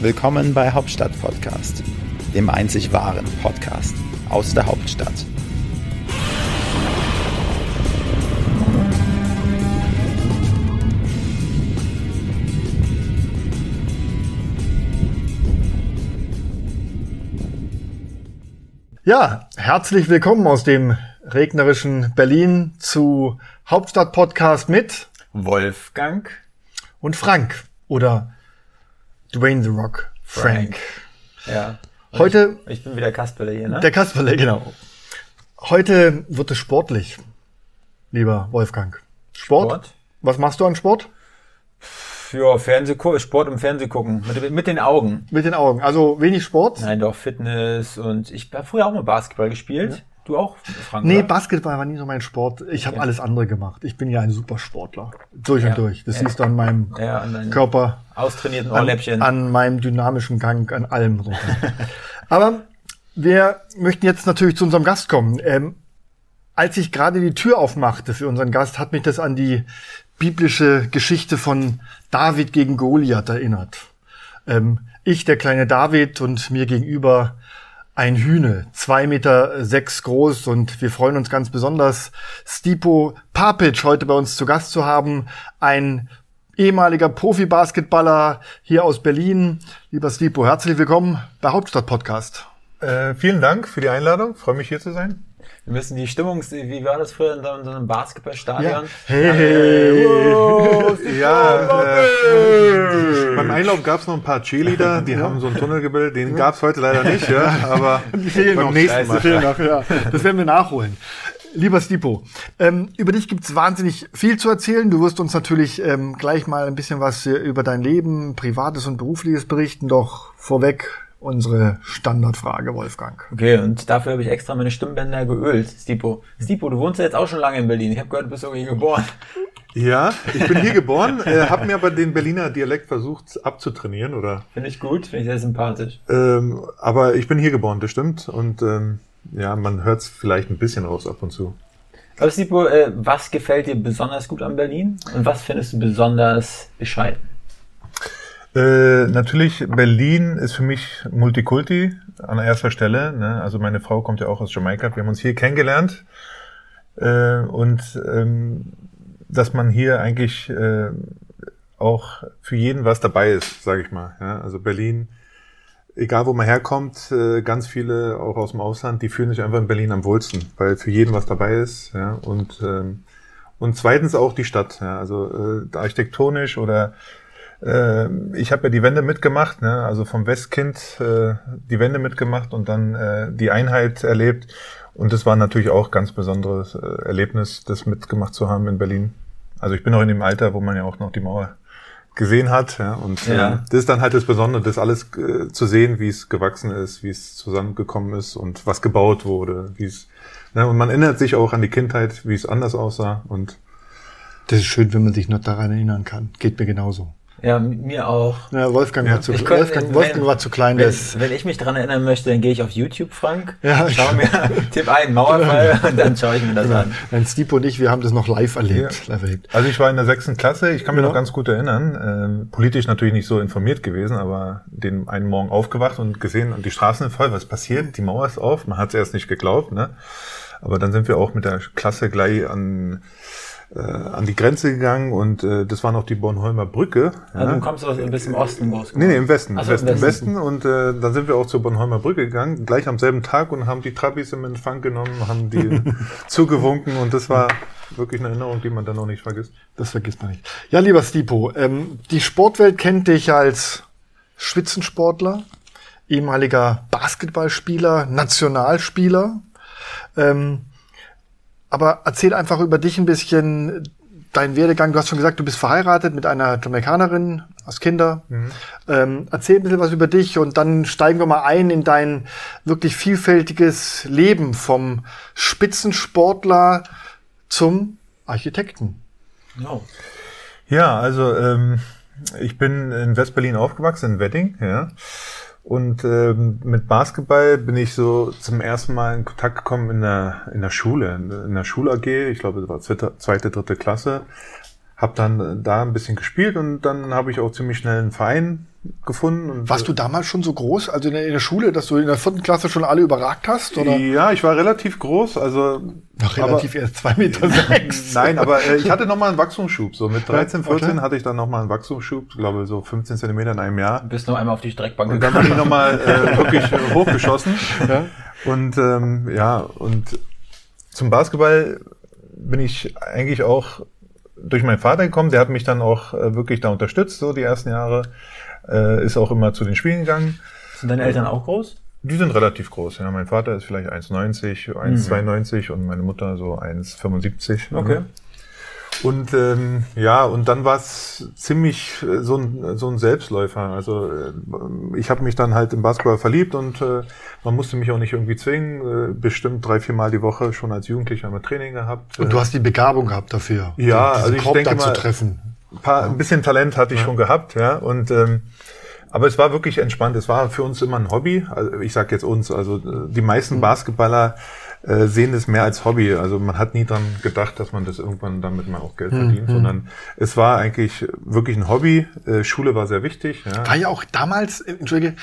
Willkommen bei Hauptstadt Podcast, dem einzig wahren Podcast aus der Hauptstadt. Ja, herzlich willkommen aus dem regnerischen Berlin zu Hauptstadt Podcast mit Wolfgang und Frank oder Dwayne The Rock Frank. Ja. Und Heute ich, ich bin wieder Kasperle hier, ne? der Kasperle, genau. Heute wird es sportlich, lieber Wolfgang. Sport? Sport? Was machst du an Sport? Ja, Fernseh Sport im Fernseh gucken. Mit, mit den Augen. Mit den Augen. Also wenig Sport? Nein, doch Fitness und ich habe früher auch mal Basketball gespielt. Du auch, Frank? Nee, oder? Basketball war nie so mein Sport. Ich habe Okay. alles andere gemacht. Ich bin ja ein Supersportler. Durch Ja. und durch. Das Ja. siehst du an meinem Ja, an Körper. austrainierten an, Ohrläppchen. an meinem dynamischen Gang, an allem. Aber wir möchten jetzt natürlich zu unserem Gast kommen. Ähm, als ich gerade die Tür aufmachte für unseren Gast, hat mich das an die biblische Geschichte von David gegen Goliath erinnert. Ähm, ich, der kleine David, und mir gegenüber ein Hühne, zwei Meter sechs groß und wir freuen uns ganz besonders, Stipo Papic heute bei uns zu Gast zu haben. Ein ehemaliger Profi-Basketballer hier aus Berlin. Lieber Stipo, herzlich willkommen bei Hauptstadt Podcast. Äh, vielen Dank für die Einladung. Freue mich hier zu sein. Wir müssen die Stimmung, wie war das früher in so in so einem Basketballstadion? Hey, hey. Ja, äh, beim Einlauf gab es noch ein paar Cheerleader, die haben so einen Tunnel gebildet. Den gab es heute leider nicht, ja, aber Die fehlen beim noch. nächsten Mal. fehlen noch, ja. Das werden wir nachholen. Lieber Stipo, ähm, über dich gibt's wahnsinnig viel zu erzählen. Du wirst uns natürlich ähm, gleich mal ein bisschen was äh, über dein Leben, privates und berufliches berichten. Doch vorweg unsere Standardfrage, Wolfgang. Okay, und dafür habe ich extra meine Stimmbänder geölt, Stipo. Stipo, du wohnst ja jetzt auch schon lange in Berlin. Ich habe gehört, du bist irgendwie geboren. Ja, ich bin hier geboren, äh, habe mir aber den Berliner Dialekt versucht abzutrainieren, oder? Finde ich gut, finde ich sehr sympathisch. Ähm, aber ich bin hier geboren, das stimmt. Und ähm, ja, man hört es vielleicht ein bisschen raus ab und zu. Aber Stipo, äh, was gefällt dir besonders gut an Berlin? Und was findest du besonders bescheiden? Äh, natürlich, Berlin ist für mich Multikulti an erster Stelle. Ne? Also meine Frau kommt ja auch aus Jamaika. Wir haben uns hier kennengelernt. Äh, und ähm, dass man hier eigentlich äh, auch für jeden was dabei ist, sage ich mal. Ja? Also Berlin, egal wo man herkommt, äh, ganz viele auch aus dem Ausland, die fühlen sich einfach in Berlin am wohlsten, weil für jeden was dabei ist. Ja? Und, ähm, und zweitens auch die Stadt. Ja? Also äh, architektonisch oder ich habe ja die Wende mitgemacht, ne? also vom Westkind äh, die Wende mitgemacht und dann äh, die Einheit erlebt. Und das war natürlich auch ganz besonderes äh, Erlebnis, das mitgemacht zu haben in Berlin. Also ich bin noch in dem Alter, wo man ja auch noch die Mauer gesehen hat. Ja? Und Ja. äh, das ist dann halt das Besondere, das alles äh, zu sehen, wie es gewachsen ist, wie es zusammengekommen ist und was gebaut wurde, wie es. Ne? Und man erinnert sich auch an die Kindheit, wie es anders aussah. Und Das ist schön, wenn man sich noch daran erinnern kann. Geht mir genauso. Ja, mir auch. Ja, Wolfgang, Ja. war, zu, Ich könnte- Wolfgang, Wolfgang wenn- war zu klein. Wenn, Das, wenn ich mich dran erinnern möchte, dann gehe ich auf YouTube, Frank. Ja, schau mir, tipp ein, Mauerfall und dann schaue ich mir das an. Nein, Stipo und ich, wir haben das noch live erlebt. Live erlebt. Also ich war in der sechsten Klasse, ich kann mich Ja. noch ganz gut erinnern, ähm, politisch natürlich nicht so informiert gewesen, aber den einen Morgen aufgewacht und gesehen, und die Straßen sind voll, was passiert? Die Mauer ist auf, man hat es erst nicht geglaubt, ne? Aber dann sind wir auch mit der Klasse gleich an, äh, an die Grenze gegangen und äh, das war noch die Bornholmer Brücke. Also du kommst aus, bis im Osten groß. Nee, nee, im Westen. Ach Im so, im Westen, im Westen. Westen. Und äh, dann sind wir auch zur Bornholmer Brücke gegangen, gleich am selben Tag und haben die Trabis im Empfang genommen, haben die zugewunken und das war wirklich eine Erinnerung, die man dann noch nicht vergisst. Das vergisst man nicht. Ja, lieber Stipo, ähm, die Sportwelt kennt dich als Spitzensportler, ehemaliger Basketballspieler, Nationalspieler. Ähm, aber erzähl einfach über dich ein bisschen deinen Werdegang. Du hast schon gesagt, du bist verheiratet mit einer Jamaikanerin, hast Kinder. Ähm, erzähl ein bisschen was über dich und dann steigen wir mal ein in dein wirklich vielfältiges Leben vom Spitzensportler zum Architekten. Ja. Ja, also ähm, ich bin in Westberlin aufgewachsen, in Wedding, ja. Und ähm, mit Basketball bin ich so zum ersten Mal in Kontakt gekommen in der, in der Schule, in der Schul-AG, ich glaube, das war zweite, zweite, dritte Klasse. habe dann da ein bisschen gespielt und dann habe ich auch ziemlich schnell einen Verein gefunden. Und, Warst du damals schon so groß, also in der, Schule, dass du in der vierten Klasse schon alle überragt hast? Oder? Ja, ich war relativ groß, also Noch relativ erst zwei Meter sechs. Nein, aber äh, ich hatte noch mal einen Wachstumsschub. So mit 13, okay. 14 hatte ich dann noch mal einen Wachstumsschub, glaube so 15 Zentimeter in einem Jahr. Du bist noch einmal auf die Streckbank Und dann bin ich noch mal äh, wirklich äh, hochgeschossen. Ja. Und ähm, ja, und zum Basketball bin ich eigentlich auch durch meinen Vater gekommen. Der hat mich dann auch äh, wirklich da unterstützt, so die ersten Jahre. Äh, ist auch immer zu den Spielen gegangen. Sind deine Eltern auch groß? Die sind relativ groß. Ja, mein Vater ist vielleicht 1,90, 1,92 und meine Mutter so 1,75. Okay. Und ähm, ja, und dann war es ziemlich äh, so ein, so ein Selbstläufer. Also äh, ich habe mich dann halt im Basketball verliebt und äh, man musste mich auch nicht irgendwie zwingen. Äh, bestimmt drei, vier Mal die Woche schon als Jugendlicher immer Training gehabt. Und du hast die Begabung gehabt dafür. Ja, also ich Korb denke da mal- zu treffen. Ein, paar, ein bisschen Talent hatte ich schon gehabt, ja. Und ähm, aber es war wirklich entspannt. Es war für uns immer ein Hobby. Also ich sage jetzt uns. Also äh, die meisten Basketballer äh, sehen es mehr als Hobby. Also man hat nie dran gedacht, dass man das irgendwann damit mal auch Geld verdient, sondern es war eigentlich wirklich ein Hobby. Äh, Schule war sehr wichtig. Ja. War ja auch damals, äh, entschuldige,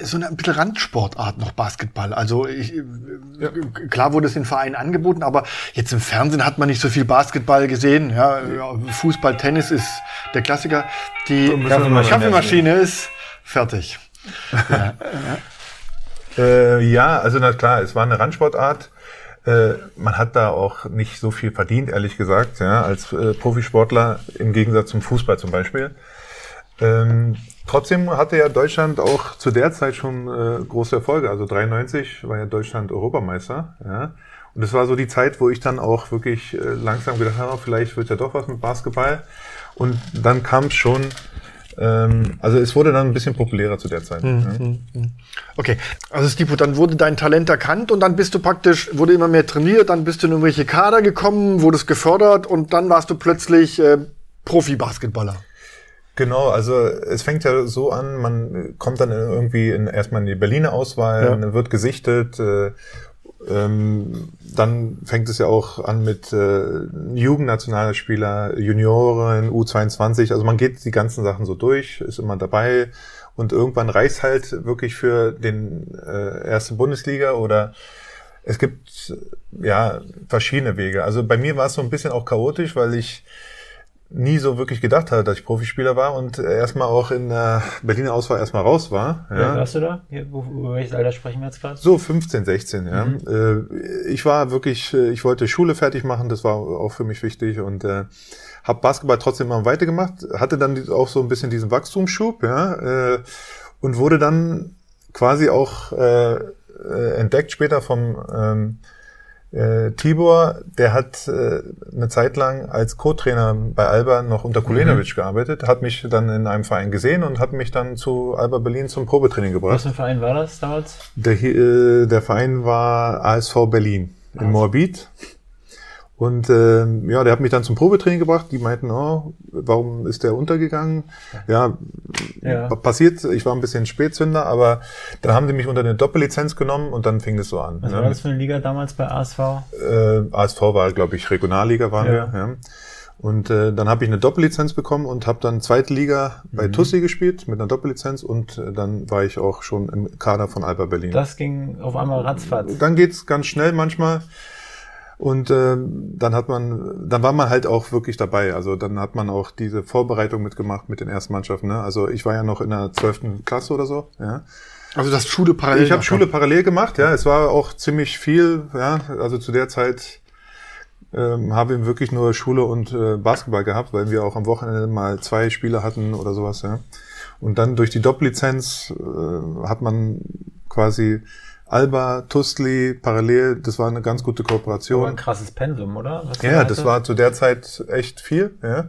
so eine ein bisschen Randsportart noch Basketball. Also ich, äh, klar wurde es in Vereinen angeboten, aber jetzt im Fernsehen hat man nicht so viel Basketball gesehen. Ja, ja, Fußball, Tennis ist der Klassiker. Die Kaffeemaschine. Kaffeemaschine ist fertig. Äh, ja, also na klar, es war eine Randsportart. Äh, man hat da auch nicht so viel verdient, ehrlich gesagt, ja, als äh, Profisportler im Gegensatz zum Fußball zum Beispiel. Ähm, trotzdem hatte ja Deutschland auch zu der Zeit schon äh, große Erfolge. Also 93 war ja Deutschland Europameister. Ja. Und es war so die Zeit, wo ich dann auch wirklich äh, langsam gedacht habe, vielleicht wird ja doch was mit Basketball. Und dann kam es schon, ähm, also es wurde dann ein bisschen populärer zu der Zeit. Ja. Okay, also Stipo, dann wurde dein Talent erkannt und dann bist du praktisch, wurde immer mehr trainiert, dann bist du in irgendwelche Kader gekommen, wurdest gefördert und dann warst du plötzlich äh, Profi-Basketballer. Genau, also es fängt ja so an, man kommt dann irgendwie in, erstmal in die Berliner Auswahl, Ja. dann wird gesichtet, äh, ähm, dann fängt es ja auch an mit äh, Jugendnationalspieler, Junioren, U22, also man geht die ganzen Sachen so durch, ist immer dabei und irgendwann reicht halt wirklich für den äh, erste Bundesliga oder es gibt ja verschiedene Wege. Also bei mir war es so ein bisschen auch chaotisch, weil ich nie so wirklich gedacht hatte, dass ich Profispieler war und erstmal auch in der Berliner Auswahl erstmal raus war. Ja. Ja. warst du da? Über welches Alter sprechen wir jetzt gerade? So 15, 16, ja. Äh, ich war wirklich, äh, ich wollte Schule fertig machen, das war auch für mich wichtig und äh, habe Basketball trotzdem immer weitergemacht, hatte dann auch so ein bisschen diesen Wachstumsschub, ja, äh, und wurde dann quasi auch äh, äh, entdeckt später vom ähm, äh, Tibor, der hat äh, eine Zeit lang als Co-Trainer bei Alba noch unter Kulenovic gearbeitet, hat mich dann in einem Verein gesehen und hat mich dann zu Alba Berlin zum Probetraining gebracht. Was für ein Verein war das damals? Der, äh, der Verein war ASV Berlin in Moabit. Und ähm, ja, der hat mich dann zum Probetraining gebracht. Die meinten, oh, warum ist der untergegangen? Ja, Ja. passiert. Ich war ein bisschen Spätzünder, aber dann haben die mich unter eine Doppellizenz genommen und dann fing es so an. Was ne? war das für eine Liga damals bei ASV? äh, ASV war, glaube ich, Regionalliga waren Ja. wir. Ja. Und äh, dann habe ich eine Doppellizenz bekommen und habe dann zweite Liga bei Tussi gespielt mit einer Doppellizenz und äh, dann war ich auch schon im Kader von Alba Berlin. Das ging auf einmal ratzfatz. Dann geht's ganz schnell manchmal. Und ähm, dann hat man, dann war man halt auch wirklich dabei. Also dann hat man auch diese Vorbereitung mitgemacht mit den ersten Mannschaften. Ne? Also ich war ja noch in der zwölften Klasse oder so. Ja. Also das Schule parallel. Ich habe Schule parallel gemacht, ja. Es war auch ziemlich viel, ja. Also zu der Zeit ähm, haben wir wirklich nur Schule und äh, Basketball gehabt, weil wir auch am Wochenende mal zwei Spiele hatten oder sowas, ja. Und dann durch die Doppellizenz äh, hat man quasi Alba, Tustli, parallel, das war eine ganz gute Kooperation. ein krasses Pensum, oder? Was Ja, das war zu der Zeit echt viel, ja.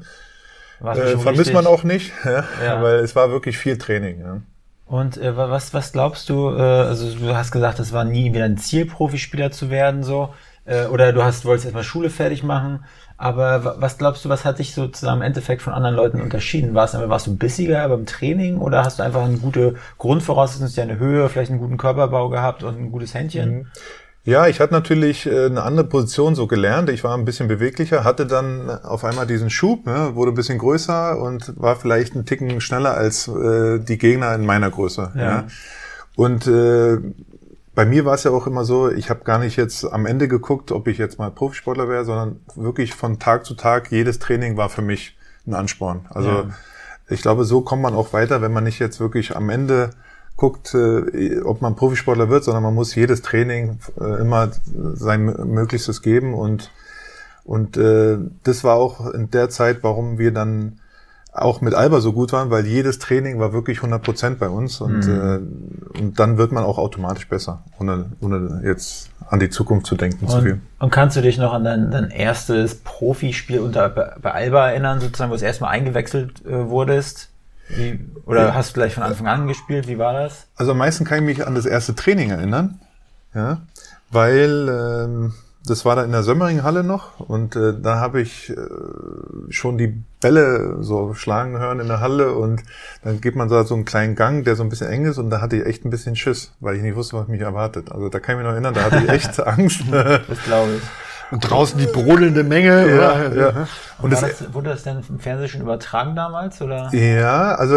Äh, vermisst richtig- man auch nicht, ja, Ja. weil es war wirklich viel Training, ja. Und äh, wa- was, was glaubst du, äh, also du hast gesagt, es war nie wieder ein Ziel, Profispieler zu werden, so, äh, oder du hast, wolltest erstmal Schule fertig machen, aber wa- was glaubst du, was hat dich sozusagen im Endeffekt von anderen Leuten unterschieden? Warst, du- warst du bissiger beim Training oder hast du einfach eine gute Grundvoraussetzung, hast du eine Höhe, vielleicht einen guten Körperbau gehabt und ein gutes Händchen? Ja, ich hatte natürlich äh, eine andere Position so gelernt. Ich war ein bisschen beweglicher, hatte dann auf einmal diesen Schub, ne, wurde ein bisschen größer und war vielleicht einen Ticken schneller als äh, die Gegner in meiner Größe. Ja. ja. Und äh, bei mir war es ja auch immer so, ich habe gar nicht jetzt am Ende geguckt, ob ich jetzt mal Profisportler wäre, sondern wirklich von Tag zu Tag, jedes Training war für mich ein Ansporn. Also ja. ich glaube, so kommt man auch weiter, wenn man nicht jetzt wirklich am Ende guckt, äh, ob man Profisportler wird, sondern man muss jedes Training äh, immer sein Möglichstes geben und und äh, das war auch in der Zeit, warum wir dann auch mit Alba so gut waren, weil jedes Training war wirklich 100 Prozent bei uns und, mhm. äh, und dann wird man auch automatisch besser, ohne, ohne jetzt an die Zukunft zu denken und, zu viel. Und kannst du dich noch an dein, dein erstes Profispiel unter bei Alba erinnern, sozusagen, wo du erstmal eingewechselt äh, wurdest? Wie, oder ja. hast du gleich von Anfang an gespielt? Wie war das? Also am meisten kann ich mich an das erste Training erinnern, ja, weil ähm, das war da in der Sömmering-Halle noch und äh, da habe ich äh, schon die Bälle so schlagen hören in der Halle und dann geht man da so einen kleinen Gang, der so ein bisschen eng ist und da hatte ich echt ein bisschen Schiss, weil ich nicht wusste, was mich erwartet. Also da kann ich mich noch erinnern, da hatte ich echt Angst. das glaube ich. Und draußen die brodelnde Menge. Ja, oder? ja. Und, und das, das, wurde das denn im Fernsehen schon übertragen damals? Oder? Ja, also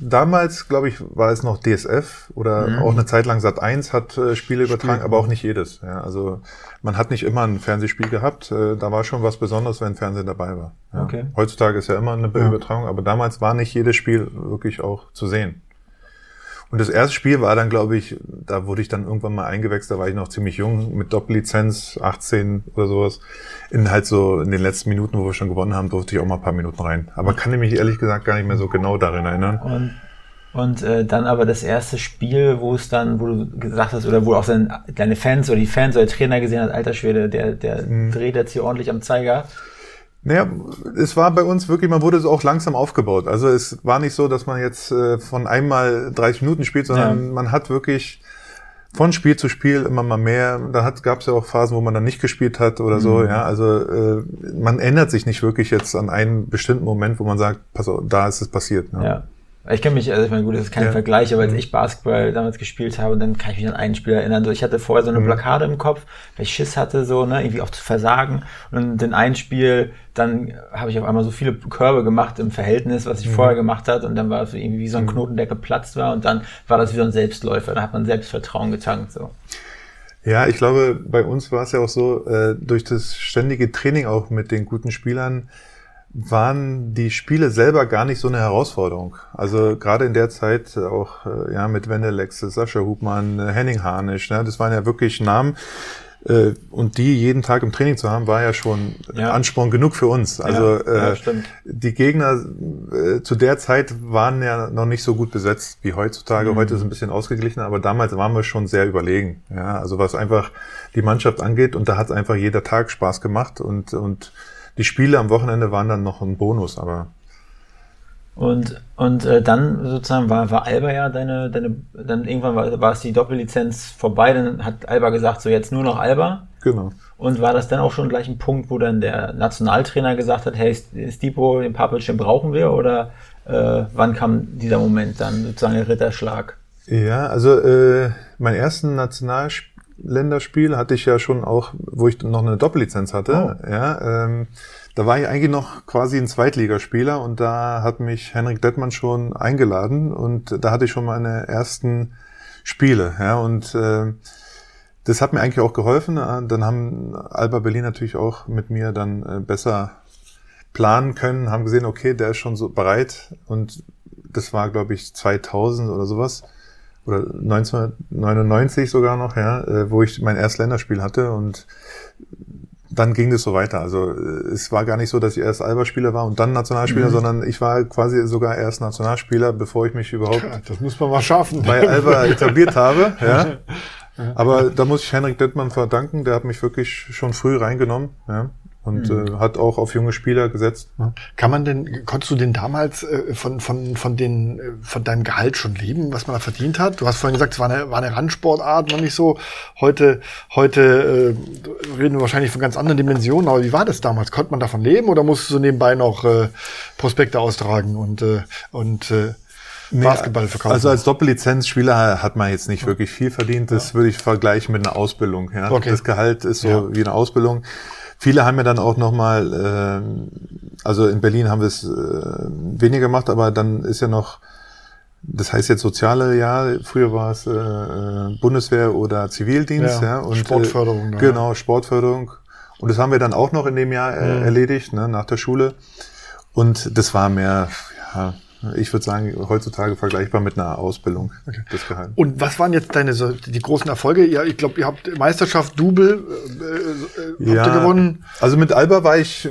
damals, glaube ich, war es noch DSF oder mhm. auch eine Zeit lang Sat 1 hat äh, Spiele übertragen, Spiel. aber auch nicht jedes. Ja, also man hat nicht immer ein Fernsehspiel gehabt. Äh, da war schon was Besonderes, wenn Fernsehen dabei war. Ja. Okay. Heutzutage ist ja immer eine ja. Übertragung, aber damals war nicht jedes Spiel wirklich auch zu sehen. Und das erste Spiel war dann, glaube ich, da wurde ich dann irgendwann mal eingewechselt, da war ich noch ziemlich jung, mit Doppellizenz, 18 oder sowas. In halt so, in den letzten Minuten, wo wir schon gewonnen haben, durfte ich auch mal ein paar Minuten rein. Aber kann ich mich ehrlich gesagt gar nicht mehr so genau darin erinnern. Und, und äh, dann aber das erste Spiel, wo es dann, wo du gesagt hast, oder wo auch dein, deine Fans oder die Fans oder der Trainer gesehen hat, alter Schwede, der, der mhm. dreht jetzt hier ordentlich am Zeiger. Naja, es war bei uns wirklich, man wurde so auch langsam aufgebaut. Also es war nicht so, dass man jetzt äh, von einmal 30 Minuten spielt, sondern ja. man hat wirklich von Spiel zu Spiel immer mal mehr. Da gab es ja auch Phasen, wo man dann nicht gespielt hat oder mhm. so. Ja, also äh, man ändert sich nicht wirklich jetzt an einen bestimmten Moment, wo man sagt, pass auf, da ist es passiert. Ne? Ja. Ich kann mich, also ich meine, gut, das ist kein ja. Vergleich, aber als mhm. ich Basketball damals gespielt habe, dann kann ich mich an einen Spieler erinnern. So, ich hatte vorher so eine mhm. Blockade im Kopf, weil ich Schiss hatte, so, ne, irgendwie auch zu versagen. Und in ein Spiel, dann habe ich auf einmal so viele Körbe gemacht im Verhältnis, was ich mhm. vorher gemacht hat. Und dann war es irgendwie wie so ein mhm. Knoten, der geplatzt war. Und dann war das wie so ein Selbstläufer. Da hat man Selbstvertrauen getankt, so. Ja, ich glaube, bei uns war es ja auch so, äh, durch das ständige Training auch mit den guten Spielern, waren die Spiele selber gar nicht so eine Herausforderung. Also gerade in der Zeit auch äh, ja mit Wendelex, Sascha Hubmann, äh, Henning Harnisch, ne, das waren ja wirklich Namen. Äh, und die jeden Tag im Training zu haben, war ja schon ja. Ansporn genug für uns. Also ja, ja, äh, die Gegner äh, zu der Zeit waren ja noch nicht so gut besetzt wie heutzutage. Mhm. Heute ist es ein bisschen ausgeglichener, aber damals waren wir schon sehr überlegen. Ja, also was einfach die Mannschaft angeht und da hat einfach jeder Tag Spaß gemacht und und die Spiele am Wochenende waren dann noch ein Bonus, aber. Und, und äh, dann sozusagen war, war Alba ja deine, deine, dann irgendwann war, war es die Doppellizenz vorbei, dann hat Alba gesagt, so jetzt nur noch Alba. Genau. Und war das dann auch schon gleich ein Punkt, wo dann der Nationaltrainer gesagt hat, hey, Stipo, den Papic, den brauchen wir? Oder äh, wann kam dieser Moment dann, sozusagen der Ritterschlag? Ja, also äh, mein ersten Nationalspiel Länderspiel hatte ich ja schon auch, wo ich noch eine Doppellizenz hatte. Oh. Ja, ähm, da war ich eigentlich noch quasi ein Zweitligaspieler und da hat mich Henrik Dettmann schon eingeladen und da hatte ich schon meine ersten Spiele. Ja, und äh, das hat mir eigentlich auch geholfen. Dann haben Alba Berlin natürlich auch mit mir dann äh, besser planen können, haben gesehen, okay, der ist schon so bereit und das war, glaube ich, 2000 oder sowas oder 1999 sogar noch, ja, äh, wo ich mein erstes Länderspiel hatte und dann ging es so weiter. Also äh, es war gar nicht so, dass ich erst Alba-Spieler war und dann Nationalspieler, mhm. sondern ich war quasi sogar erst Nationalspieler, bevor ich mich überhaupt das muss man mal schaffen. bei Alba etabliert habe. Ja. Aber da muss ich Henrik Dettmann verdanken, der hat mich wirklich schon früh reingenommen. Ja und mhm. äh, hat auch auf junge Spieler gesetzt. Kann man denn, konntest du denn damals äh, von, von, von, den, äh, von deinem Gehalt schon leben, was man da verdient hat? Du hast vorhin gesagt, es war eine, war eine Randsportart, noch nicht so. Heute, heute äh, reden wir wahrscheinlich von ganz anderen Dimensionen, aber wie war das damals? Konnte man davon leben oder musstest du nebenbei noch äh, Prospekte austragen und, äh, und äh, Nee, Basketball verkaufen. Also als Doppellizenzspieler hat man jetzt nicht wirklich viel verdient. Das würde ich vergleichen mit einer Ausbildung. Ja. Okay. Das Gehalt ist so Ja. wie eine Ausbildung. Viele haben ja dann auch nochmal, äh, also in Berlin haben wir es äh, weniger gemacht, aber dann ist ja noch, das heißt jetzt soziale Jahr, früher war es äh, äh, Bundeswehr oder Zivildienst. Ja, Ja, und, Sportförderung, Äh, genau, Sportförderung. Und das haben wir dann auch noch in dem Jahr äh, Mhm. erledigt, ne, nach der Schule. Und das war mehr, ja, ich würde sagen, heutzutage vergleichbar mit einer Ausbildung, das Gehalt. Und was waren jetzt deine so, die großen Erfolge? Ja, ich glaube, ihr habt Meisterschaft, Double, äh, äh, habt ihr gewonnen. Also mit Alba war ich äh,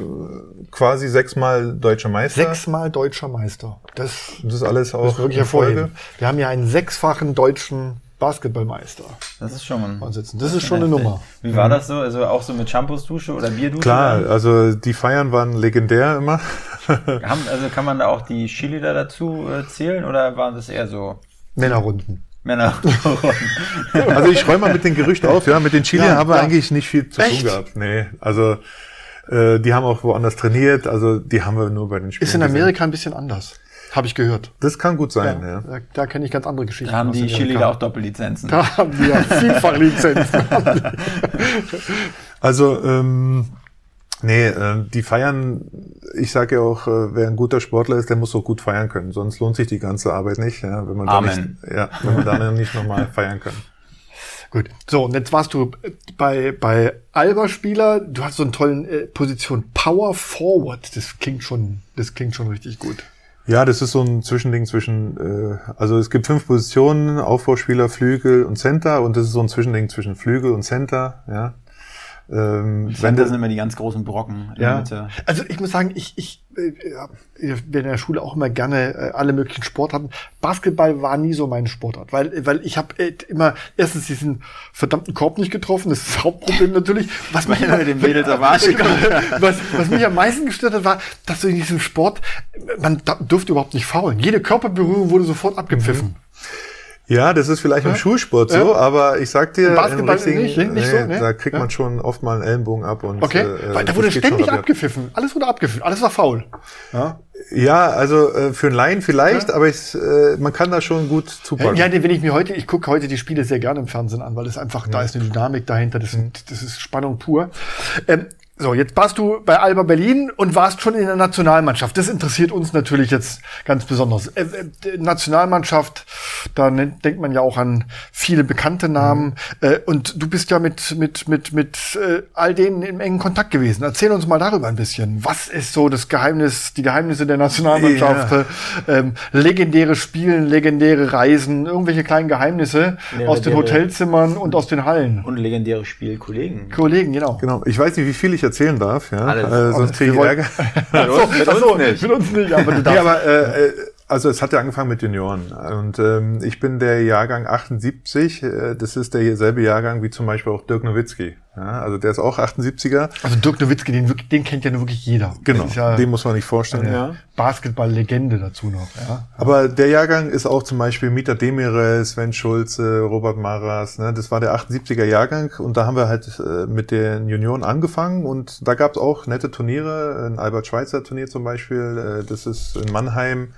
quasi sechsmal deutscher Meister. Sechsmal deutscher Meister. Das Das ist alles auch ist wirklich in Folge. hervorhebend. Wir haben ja einen sechsfachen deutschen Basketballmeister Das ist schon mal. sitzen. Das ist schon eine. Nummer. Wie war das so? Also auch so mit Shampoos-Dusche oder Bierdusche? Klar, dann? also die Feiern waren legendär immer. Haben, also kann man da auch die Cheerleader dazu äh, zählen oder waren das eher so Männerrunden. Männer? Also ich räume mal mit den Gerüchten auf, ja. Mit den Chili Ja, haben wir ja. eigentlich nicht viel zu Echt? tun gehabt. Nee, also äh, die haben auch woanders trainiert, also die haben wir nur bei den Spielen. Ist in gesehen. Amerika ein bisschen anders. Habe ich gehört. Das kann gut sein, ja. Da, da kenne ich ganz andere Geschichten. Da haben die. Cheerleader auch Doppellizenzen. Da haben die ja vielfach Lizenzen. Also, ähm, nee, äh, die feiern, ich sage ja auch, äh, wer ein guter Sportler ist, der muss auch gut feiern können. Sonst lohnt sich die ganze Arbeit nicht, ja, wenn man da Amen. nicht, ja, wenn man da nicht nochmal feiern kann. Gut. So, und jetzt warst du bei, bei Alba-Spieler. Du hast so eine tolle äh, Position. Power Forward. Das klingt schon, das klingt schon richtig gut. Ja, das ist so ein Zwischending zwischen, äh, also es gibt fünf Positionen, Aufbauspieler, Flügel und Center und das ist so ein Zwischending zwischen Flügel und Center, ja. Ähm, Wenn das sind immer die ganz großen Brocken Ja. Also ich muss sagen, ich, ich äh, bin in der Schule auch immer gerne äh, alle möglichen Sportarten. Basketball war nie so mein Sportart, weil weil ich habe äh, immer erstens diesen verdammten Korb nicht getroffen, das ist das Hauptproblem natürlich. Was mich du den Mädels am Arsch was, was mich am meisten gestört hat, war, dass du in diesem Sport, man durfte überhaupt nicht faulen. Jede Körperberührung wurde sofort abgepfiffen. Ja, das ist vielleicht im Schulsport so, Ja. aber ich sag dir, Im Basketball richtigen- nicht, nicht so, ne? da kriegt Ja. man schon oft mal einen Ellenbogen ab und Okay? äh, weil da wurde ständig abgepfiffen. Alles wurde abgepfiffen. Alles war faul. Ja? Ja, also äh, für einen Laien vielleicht, aber ich, äh, man kann da schon gut zupacken. Ja, wenn ich mir heute, ich gucke heute die Spiele sehr gerne im Fernsehen an, weil es einfach, da ist eine Dynamik dahinter, das, sind, das ist Spannung pur. Ähm, so, jetzt warst du bei Alba Berlin und warst schon in der Nationalmannschaft. Das interessiert uns natürlich jetzt ganz besonders. Äh, äh, Nationalmannschaft, da nennt, denkt man ja auch an viele bekannte Namen. Äh, und du bist ja mit, mit, mit, mit äh, all denen im engen Kontakt gewesen. Erzähl uns mal darüber ein bisschen. Was ist so das Geheimnis, die Geheimnisse der Nationalmannschaft? Ja. Äh, ähm, legendäre Spielen, legendäre Reisen, irgendwelche kleinen Geheimnisse aus den Legendäre- Hotelzimmern und aus den Hallen. Und legendäre Spielkollegen. Kollegen, genau. Genau. Ich weiß nicht, wie viel ich erzählen darf, ja. Alles. Äh, sonst kriege ich Ärger. Mit uns, mit uns so, nicht. Mit uns nicht, aber du Nee, darfst. aber äh, äh, also es hat ja angefangen mit Junioren und ähm, ich bin der Jahrgang 78. Äh, das ist derselbe Jahrgang wie zum Beispiel auch Dirk Nowitzki. Ja, also der ist auch 78er. also Dirk Nowitzki, den, wirklich- den kennt ja nur wirklich jeder. Genau, ja den muss man nicht vorstellen. eine Basketball-Legende dazu noch. Ja. Aber der Jahrgang ist auch zum Beispiel Mieter Demirel, Sven Schulze, Robert Maras. Ne? Das war der 78er Jahrgang und da haben wir halt äh, mit den Junioren angefangen und da gab es auch nette Turniere. Ein Albert-Schweitzer-Turnier zum Beispiel. Äh, das ist in Mannheim.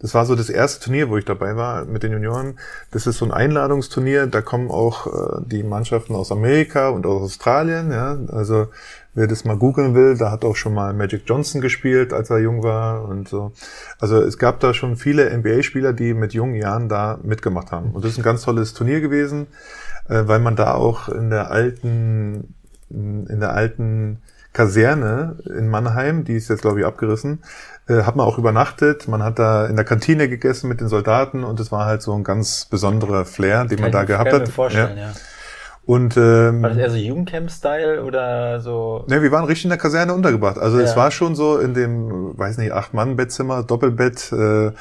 Das war so das erste Turnier, wo ich dabei war mit den Junioren. Das ist so ein Einladungsturnier. Da kommen auch äh, die Mannschaften aus Amerika und aus Australien. Ja? Also wer das mal googeln will, da hat auch schon mal Magic Johnson gespielt, als er jung war und so. Also es gab da schon viele NBA-Spieler, die mit jungen Jahren da mitgemacht haben. Und das ist ein ganz tolles Turnier gewesen, äh, weil man da auch in der alten, in der alten Kaserne in Mannheim, die ist jetzt glaube ich abgerissen, äh, hat man auch übernachtet. Man hat da in der Kantine gegessen mit den Soldaten und es war halt so ein ganz besonderer Flair, den man da gehabt hat. mir vorstellen, ja. Und ähm, War das eher so Jugendcamp-Style oder so? Ne, wir waren richtig in der Kaserne untergebracht. Also es Ja. war schon so in dem, weiß nicht, Acht-Mann-Bettzimmer, Doppelbett, äh, äh,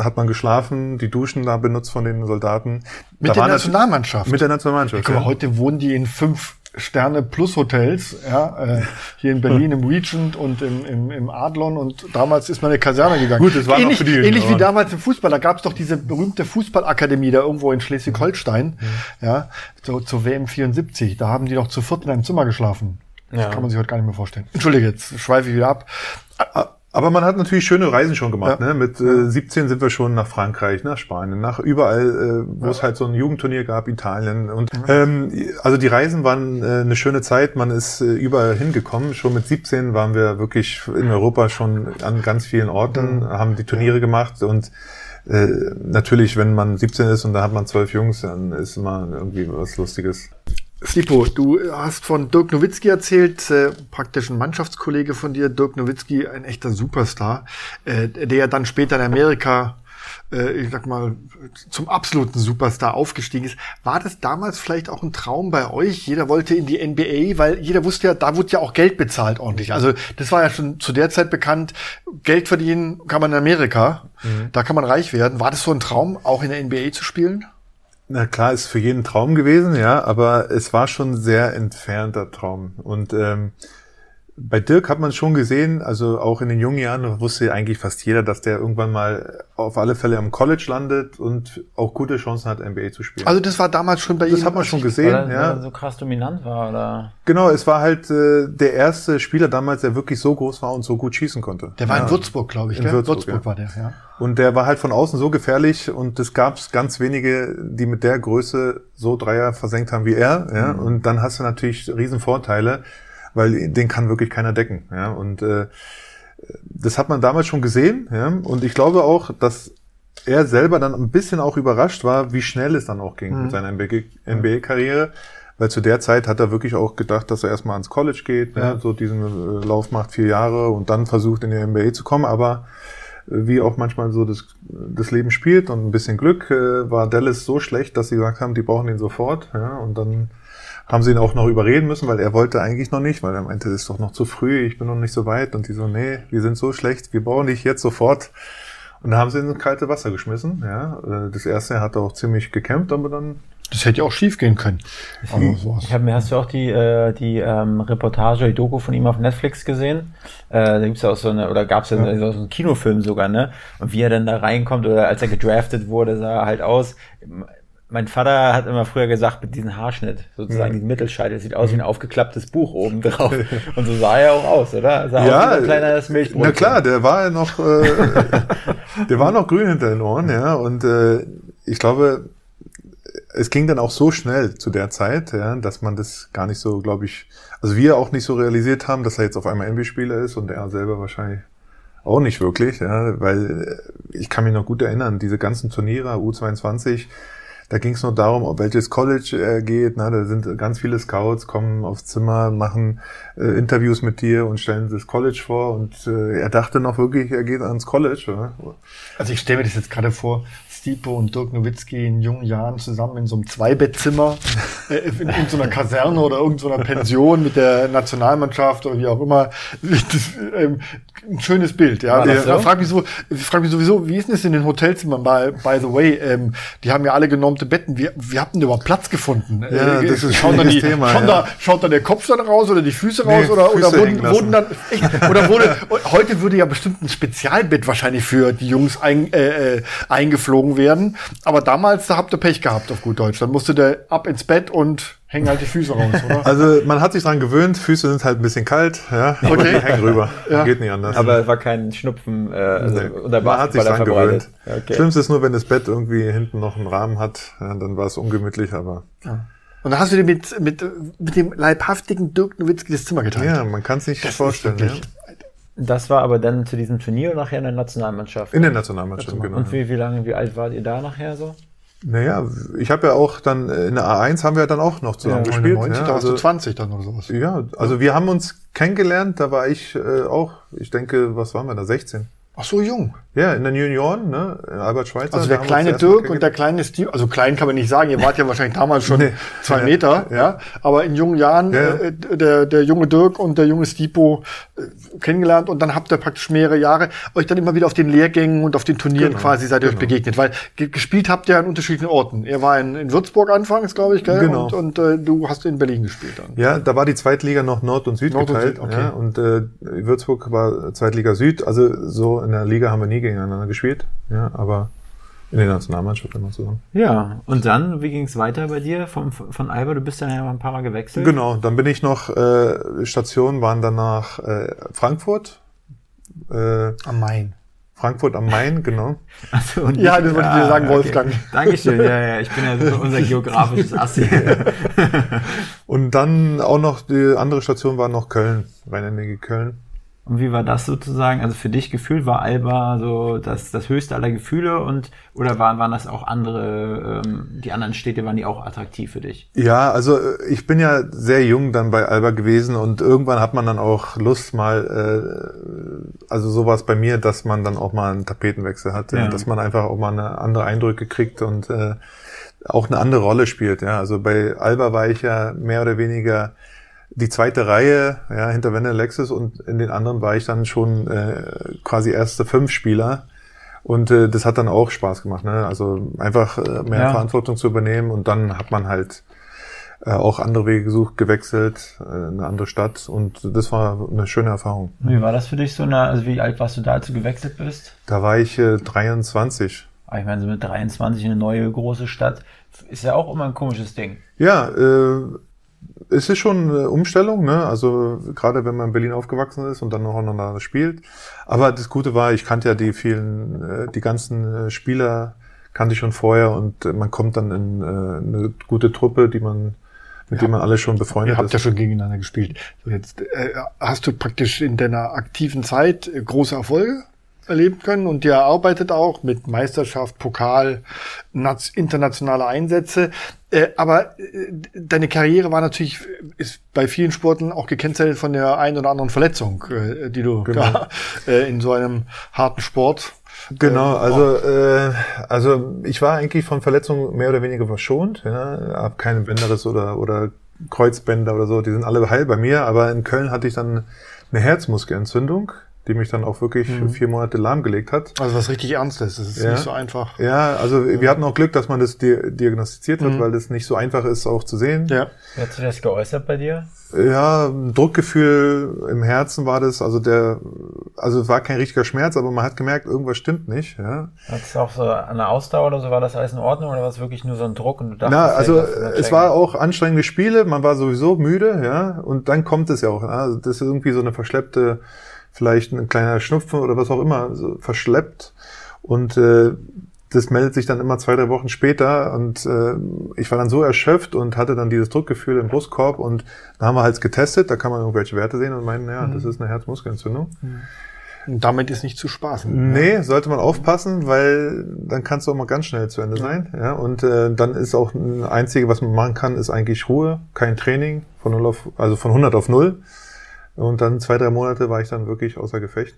hat man geschlafen, die Duschen da benutzt von den Soldaten. Mit Da der Nationalmannschaft. Mit der Nationalmannschaft. Guck mal, ja. heute wohnen die in fünf Sterne plus Hotels, ja, äh, hier in Berlin im Regent und im, im, im Adlon und damals ist man in eine Kaserne gegangen. Gut, das war noch ähnlich, für die ähnlich wie damals im Fußball, da gab es doch diese berühmte Fußballakademie da irgendwo in Schleswig-Holstein, ja, so, zur WM 74, da haben die doch zu viert in einem Zimmer geschlafen. Das Ja. kann man sich heute gar nicht mehr vorstellen. Entschuldige, jetzt schweife ich wieder ab. Aber man hat natürlich schöne Reisen schon gemacht. Ja. Ne? Mit äh, 17 sind wir schon nach Frankreich, nach Spanien, nach überall, äh, wo ja. es halt so ein Jugendturnier gab, Italien. Und ähm, also die Reisen waren äh, eine schöne Zeit. Man ist äh, überall hingekommen. Schon mit 17 waren wir wirklich in Europa schon an ganz vielen Orten, mhm. haben die Turniere gemacht und äh, natürlich, wenn man 17 ist und da hat man zwölf Jungs, dann ist immer irgendwie was Lustiges. Stipo, du hast von Dirk Nowitzki erzählt, äh, praktisch ein Mannschaftskollege von dir, Dirk Nowitzki, ein echter Superstar, äh, der ja dann später in Amerika, äh, ich sag mal, zum absoluten Superstar aufgestiegen ist. War das damals vielleicht auch ein Traum bei euch? Jeder wollte in die NBA, weil jeder wusste ja, da wurde ja auch Geld bezahlt ordentlich. Also das war ja schon zu der Zeit bekannt, Geld verdienen kann man in Amerika, mhm. da kann man reich werden. War das so ein Traum, auch in der NBA zu spielen? Na klar, ist für jeden Traum gewesen, ja, aber es war schon sehr entfernter Traum. Und ähm, bei Dirk hat man schon gesehen, also auch in den jungen Jahren wusste eigentlich fast jeder, dass der irgendwann mal auf alle Fälle am College landet und auch gute Chancen hat, NBA zu spielen. Also das war damals schon bei ihm. Das hat man schon gesehen, weil er, ja. Weil er so krass dominant war, oder? Genau, es war halt äh, der erste Spieler damals, der wirklich so groß war und so gut schießen konnte. Der war ja. in Würzburg, glaube ich. In gell? Würzburg, Würzburg ja. war der, ja. Und der war halt von außen so gefährlich und es gab ganz wenige, die mit der Größe so Dreier versenkt haben wie er. Ja? Mhm. Und dann hast du natürlich riesen Vorteile weil den kann wirklich keiner decken. Ja? Und äh, das hat man damals schon gesehen. Ja? Und ich glaube auch, dass er selber dann ein bisschen auch überrascht war, wie schnell es dann auch ging mhm. mit seiner NBA-Karriere. Weil zu der Zeit hat er wirklich auch gedacht, dass er erstmal ans College geht, ne? ja. ne? so diesen äh, Lauf macht vier Jahre und dann versucht in die NBA zu kommen. Aber wie auch manchmal so das, das Leben spielt und ein bisschen Glück, äh, war Dallas so schlecht, dass sie gesagt haben, die brauchen ihn sofort. Ja? Und dann haben sie ihn auch noch überreden müssen, weil er wollte eigentlich noch nicht, weil er meinte, es ist doch noch zu früh, ich bin noch nicht so weit. Und die so, nee, wir sind so schlecht, wir brauchen dich jetzt sofort. Und da haben sie ihn ins kalte Wasser geschmissen. Ja, äh, das erste hat er auch ziemlich gekämpft, aber dann das hätte ja auch schief gehen können. Also ich habe mir hast du auch die äh, die ähm, Reportage, die Doku von ihm auf Netflix gesehen. Äh, da gibt's ja auch so eine oder gab's ja, ja. so einen Kinofilm sogar, ne? Und wie er dann da reinkommt oder als er gedraftet wurde, sah er halt aus mein Vater hat immer früher gesagt, mit diesem Haarschnitt, sozusagen mhm. diesen Mittelscheitel, sieht aus wie ein mhm. aufgeklapptes Buch oben drauf. Und so sah er auch aus, oder? Sah ja, aus wie ein kleines Milchbrot. Na klar, der war ja noch, äh, der war noch grün hinter den Ohren, ja. Und äh, ich glaube, es ging dann auch so schnell zu der Zeit, ja, dass man das gar nicht so, glaube ich, also wir auch nicht so realisiert haben, dass er jetzt auf einmal NBA-Spieler ist und er selber wahrscheinlich auch nicht wirklich, ja, weil ich kann mich noch gut erinnern, diese ganzen Turniere, U22, da ging es nur darum, ob welches College er geht. Na, da sind ganz viele Scouts, kommen aufs Zimmer, machen äh, Interviews mit dir und stellen das College vor. Und äh, er dachte noch wirklich, er geht ans College. Oder? Also ich stelle mir das jetzt gerade vor, Stipo und Dirk Nowitzki in jungen Jahren zusammen in so einem Zweibettzimmer, äh, in, in so einer Kaserne oder irgendeiner so Pension mit der Nationalmannschaft oder wie auch immer. Das, ähm, ein schönes Bild, ja. Ich so? frage mich so, ich frage mich sowieso, wie ist denn das in den Hotelzimmern? By, by the way, ähm, die haben ja alle genormte Betten. Wie, wie habt ihr überhaupt Platz gefunden? Ja, äh, das ist schaut dann die, Thema, schaut, ja. da, schaut dann der Kopf dann raus oder die Füße raus nee, oder, Füße oder wurden, wurden dann echt, oder wurde heute würde ja bestimmt ein Spezialbett wahrscheinlich für die Jungs ein, äh, äh eingeflogen gezogen werden. Aber damals, da habt ihr Pech gehabt auf gut Deutsch. Dann musste der ab ins Bett und hängen halt die Füße raus, oder? Also man hat sich dran gewöhnt, Füße sind halt ein bisschen kalt, ja, okay. aber die hängen rüber. Ja. Geht nicht anders. Aber es war kein Schnupfen äh, also nee. unter Man hat sich dran gewöhnt. Okay. Schlimmste ist nur, wenn das Bett irgendwie hinten noch einen Rahmen hat, ja, dann war es ungemütlich, aber. Ja. Und dann hast du dir mit, mit, mit dem leibhaftigen Dirk Nowitzki das Zimmer geteilt. Ja, man kann es nicht das vorstellen. Ja. Das war aber dann zu diesem Turnier nachher in der Nationalmannschaft. In der Nationalmannschaft, genau. Und wie, wie lange, wie alt wart ihr da nachher so? Naja, ich habe ja auch dann in der A1 haben wir dann auch noch zusammen ja, gespielt. 90, ja, da warst also, du 20 dann oder sowas. Ja, also wir haben uns kennengelernt, da war ich äh, auch, ich denke, was waren wir da, 16. Ach so jung. Ja, in den Junioren, ne? Albert Schweitzer. Also der kleine Dirk und der kleine Steve, also klein kann man nicht sagen, ihr wart ja wahrscheinlich damals schon nee. zwei ja, Meter, ja. ja. Aber in jungen Jahren ja. äh, der, der junge Dirk und der junge Stipo äh, kennengelernt und dann habt ihr praktisch mehrere Jahre euch dann immer wieder auf den Lehrgängen und auf den Turnieren genau, quasi seid ihr genau. euch begegnet. Weil gespielt habt ihr an unterschiedlichen Orten. Er war in, in Würzburg anfangs, glaube ich, gell? Genau. Und, und äh, du hast in Berlin gespielt dann. Ja, da war die Zweitliga noch Nord und Süd Nord geteilt. Und, Süd, okay. ja, und äh, Würzburg war Zweitliga Süd. Also so in der Liga haben wir nie gegeneinander gespielt, ja, aber in der Nationalmannschaft immer zusammen. Ja, und dann, wie ging es weiter bei dir vom, von Alba? Du bist dann ja ein paar Mal gewechselt. Genau, dann bin ich noch, äh, Stationen waren dann nach äh, Frankfurt, Äh, Am Main. Frankfurt am Main, genau. Also, und Ja, das wollte ich dir sagen, Wolfgang. Dankeschön, ja, ja, ich bin ja so unser geografisches Assi. Und dann auch noch, die andere Station war noch Köln, Rhein-Energie Köln. Und wie war das sozusagen? Also für dich gefühlt war Alba so das, das höchste aller Gefühle und oder waren, waren das auch andere, ähm, die anderen Städte, waren die auch attraktiv für dich? Ja, also äh, ich bin ja sehr jung dann bei Alba gewesen und irgendwann hat man dann auch Lust mal, äh, also sowas bei mir, dass man dann auch mal einen Tapetenwechsel hat, ja. Ja. dass man einfach auch mal eine andere Eindrücke kriegt und äh, auch eine andere Rolle spielt. Ja, also bei Alba war ich ja mehr oder weniger die zweite Reihe, ja, hinter Wende Lexus und in den anderen war ich dann schon äh, quasi erste fünf Spieler. Und äh, das hat dann auch Spaß gemacht, ne? Also einfach äh, mehr Ja. Verantwortung zu übernehmen und dann hat man halt äh, auch andere Wege gesucht, gewechselt, äh, eine andere Stadt und das war eine schöne Erfahrung. Wie war das für dich so? Eine, also wie alt warst du da, als du gewechselt bist? Da war ich äh, 23. Aber ich meine, so mit 23 in eine neue große Stadt ist ja auch immer ein komisches Ding. Ja, äh, es ist schon eine Umstellung, ne? Also gerade wenn man in Berlin aufgewachsen ist und dann noch aneinander spielt. Aber das Gute war, ich kannte ja die vielen, äh, die ganzen äh, Spieler kannte ich schon vorher und äh, man kommt dann in eine gute Truppe, die man, mit dem man alle schon befreundet Ihr habt ja ist. schon gegeneinander gespielt. So jetzt äh, hast du praktisch in deiner aktiven Zeit große Erfolge erleben können und ihr arbeitet auch mit Meisterschaft, Pokal, internationale Einsätze. Äh, aber äh, deine Karriere war natürlich, ist bei vielen Sporten auch gekennzeichnet von der einen oder anderen Verletzung, äh, die du Genau. da äh, in so einem harten Sport Genau, Ähm, also äh, also ich war eigentlich von Verletzungen mehr oder weniger verschont. Ja, habe keine Bänderriss oder oder Kreuzbänder oder so. Die sind alle heil bei mir. Aber in Köln hatte ich dann eine Herzmuskelentzündung, die mich dann auch wirklich vier Monate lahmgelegt hat. Also was richtig Ernstes. Das ist Ja. nicht so einfach. Ja, also wir hatten auch Glück, dass man das di diagnostiziert hat, weil das nicht so einfach ist auch zu sehen. Ja. Wie hat sich das geäußert bei dir? Ja, ein Druckgefühl im Herzen war das, also der, also es war kein richtiger Schmerz, aber man hat gemerkt, irgendwas stimmt nicht. Ja. Hat es auch so an der Ausdauer oder so, war das alles in Ordnung oder war es wirklich nur so ein Druck und du dachtest, Na, also ist es war auch anstrengende Spiele, man war sowieso müde, ja, und dann kommt es ja auch. Ja? Also das ist irgendwie so eine verschleppte, vielleicht ein kleiner Schnupfen oder was auch immer, so verschleppt. Und äh, das meldet sich dann immer zwei, drei Wochen später und äh, ich war dann so erschöpft und hatte dann dieses Druckgefühl im Brustkorb und da haben wir halt getestet, da kann man irgendwelche Werte sehen und meinen, ja, das ist eine Herzmuskelentzündung. Und damit ist nicht zu spaßen. Nee, sollte man aufpassen, weil dann kannst du auch mal ganz schnell zu Ende sein. Ja, und äh, dann ist auch ein einzige, was man machen kann, ist eigentlich Ruhe, kein Training, von 0 auf, also von 100 auf 0. Und dann zwei, drei Monate war ich dann wirklich außer Gefecht.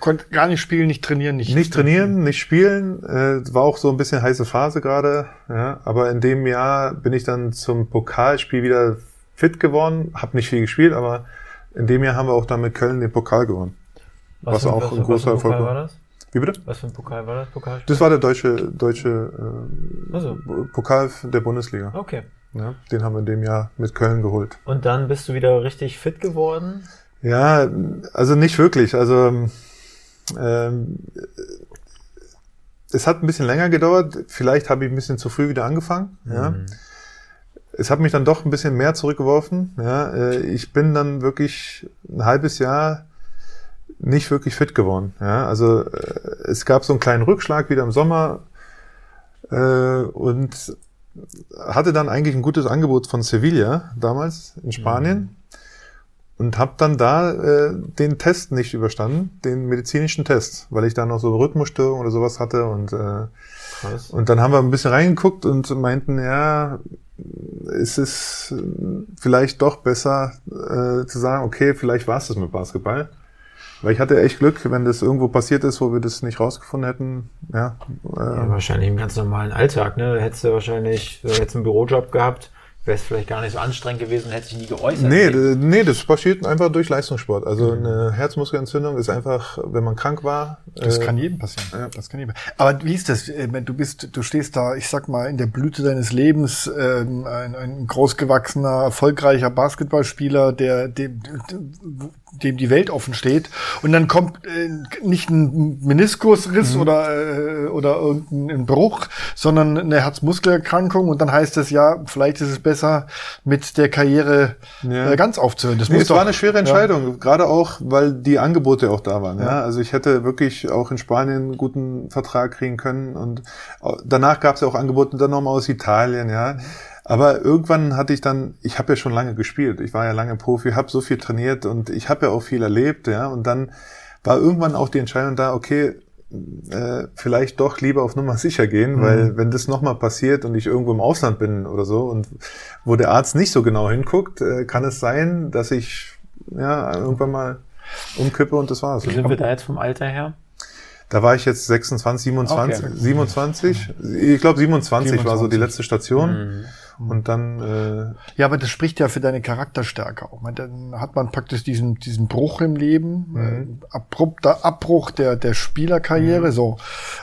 Konnte gar nicht spielen, nicht trainieren, nicht. Nicht trainieren, nicht spielen, äh, war auch so ein bisschen heiße Phase gerade. Ja, aber in dem Jahr bin ich dann zum Pokalspiel wieder fit geworden, habe nicht viel gespielt, aber in dem Jahr haben wir auch dann mit Köln den Pokal gewonnen. was für- auch für- ein großer was für Erfolg Pokal war. war das? Wie bitte? Was für ein Pokal war das? Pokalspiel? Das war der deutsche, deutsche äh, Also, Pokal der Bundesliga. okay. Ja, den haben wir in dem Jahr mit Köln geholt. Und dann bist du wieder richtig fit geworden? Ja, also nicht wirklich. Also ähm, es hat ein bisschen länger gedauert. Vielleicht habe ich ein bisschen zu früh wieder angefangen. Ja. Es hat mich dann doch ein bisschen mehr zurückgeworfen. Ja. Äh, Ich bin dann wirklich ein halbes Jahr nicht wirklich fit geworden. Ja. Also äh, es gab so einen kleinen Rückschlag wieder im Sommer äh, und hatte dann eigentlich ein gutes Angebot von Sevilla damals in Spanien und habe dann da äh, den Test nicht überstanden, den medizinischen Test, weil ich da noch so Rhythmusstörungen oder sowas hatte und äh, Krass. und dann haben wir ein bisschen reingeguckt und meinten, ja, es ist vielleicht doch besser äh, zu sagen, okay, vielleicht war es das mit Basketball. Weil ich hatte echt Glück, wenn das irgendwo passiert ist, wo wir das nicht rausgefunden hätten. Ja, Ja, äh, wahrscheinlich im ganz normalen Alltag, ne? Hättest du wahrscheinlich so jetzt einen Bürojob gehabt, wäre es vielleicht gar nicht so anstrengend gewesen und hättest dich nie geäußert. nee, nee, das passiert einfach durch Leistungssport. Also eine Herzmuskelentzündung ist einfach, wenn man krank war. Das äh, kann jedem passieren. Das kann jedem. Aber wie ist das? äh, wenn Du bist, du stehst da, ich sag mal, in der Blüte deines Lebens, ähm, ein, ein großgewachsener, erfolgreicher Basketballspieler, der, dem, dem die Welt offen steht. Und dann kommt äh, nicht ein Meniskusriss Mhm. oder, äh, oder irgendein Bruch, sondern eine Herzmuskelerkrankung. Und dann heißt es ja, vielleicht ist es besser, mit der Karriere Ja. äh, ganz aufzuhören. Das Nee, muss es doch, war eine schwere Entscheidung, gerade auch, weil die Angebote auch da waren. Ja. Also ich hätte wirklich auch in Spanien einen guten Vertrag kriegen können und au- danach gab es ja auch Angebote dann nochmal aus Italien, ja. Aber irgendwann hatte ich dann, ich habe ja schon lange gespielt, ich war ja lange Profi, habe so viel trainiert und ich habe ja auch viel erlebt, ja. Und dann war irgendwann auch die Entscheidung da, okay, äh, vielleicht doch lieber auf Nummer sicher gehen, weil wenn das nochmal passiert und ich irgendwo im Ausland bin oder so und wo der Arzt nicht so genau hinguckt, äh, kann es sein, dass ich ja irgendwann mal umkippe und das war's. Wie sind wir da jetzt vom Alter her? Da war ich jetzt 26, 27, Okay. 27. Ich glaube 27, war so die 27. letzte Station. Und dann äh, Ja, aber das spricht ja für deine Charakterstärke auch. Man, dann hat man praktisch diesen, diesen Bruch im Leben, äh, abrupter Abbruch der, der Spielerkarriere, so.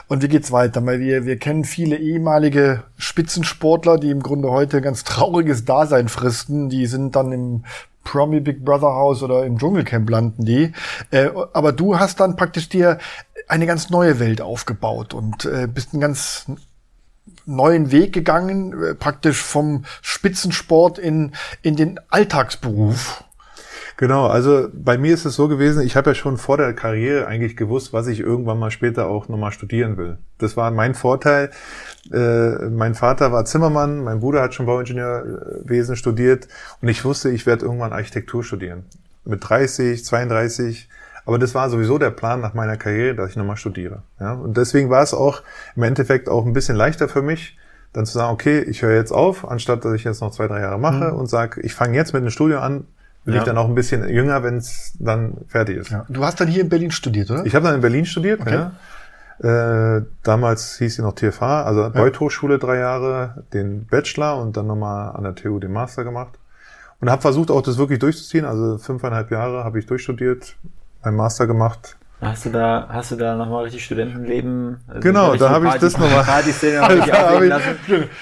Und wie geht's weiter? Weil wir, wir kennen viele ehemalige Spitzensportler, die im Grunde heute ein ganz trauriges Dasein fristen. Die sind dann im Promi Big Brother Haus oder im Dschungelcamp landen die. Äh, aber du hast dann praktisch dir eine ganz neue Welt aufgebaut und äh, bist ein ganz neuen Weg gegangen, äh, praktisch vom Spitzensport in, in den Alltagsberuf. Genau, also bei mir ist es so gewesen, ich habe ja schon vor der Karriere eigentlich gewusst, was ich irgendwann mal später auch nochmal studieren will. Das war mein Vorteil. Äh, mein Vater war Zimmermann, mein Bruder hat schon Bauingenieurwesen studiert und ich wusste, ich werde irgendwann Architektur studieren. Mit 30, 32. Aber das war sowieso der Plan nach meiner Karriere, dass ich nochmal studiere. Ja? Und deswegen war es auch im Endeffekt auch ein bisschen leichter für mich, dann zu sagen, okay, ich höre jetzt auf, anstatt dass ich jetzt noch zwei, drei Jahre mache und sage, ich fange jetzt mit dem Studium an, bin Ja. ich dann auch ein bisschen jünger, wenn es dann fertig ist. Du hast dann hier in Berlin studiert, oder? Ich habe dann in Berlin studiert. Okay. Ja. Äh, damals hieß sie noch TFH, also Beuth Hochschule drei Jahre, den Bachelor und dann nochmal an der TU den Master gemacht. Und habe versucht auch das wirklich durchzuziehen. Also fünfeinhalb Jahre habe ich durchstudiert, Master gemacht. Hast du da, hast du da nochmal richtig Studentenleben? also Genau, da hab ich das noch mal- Partyszene hab ich-.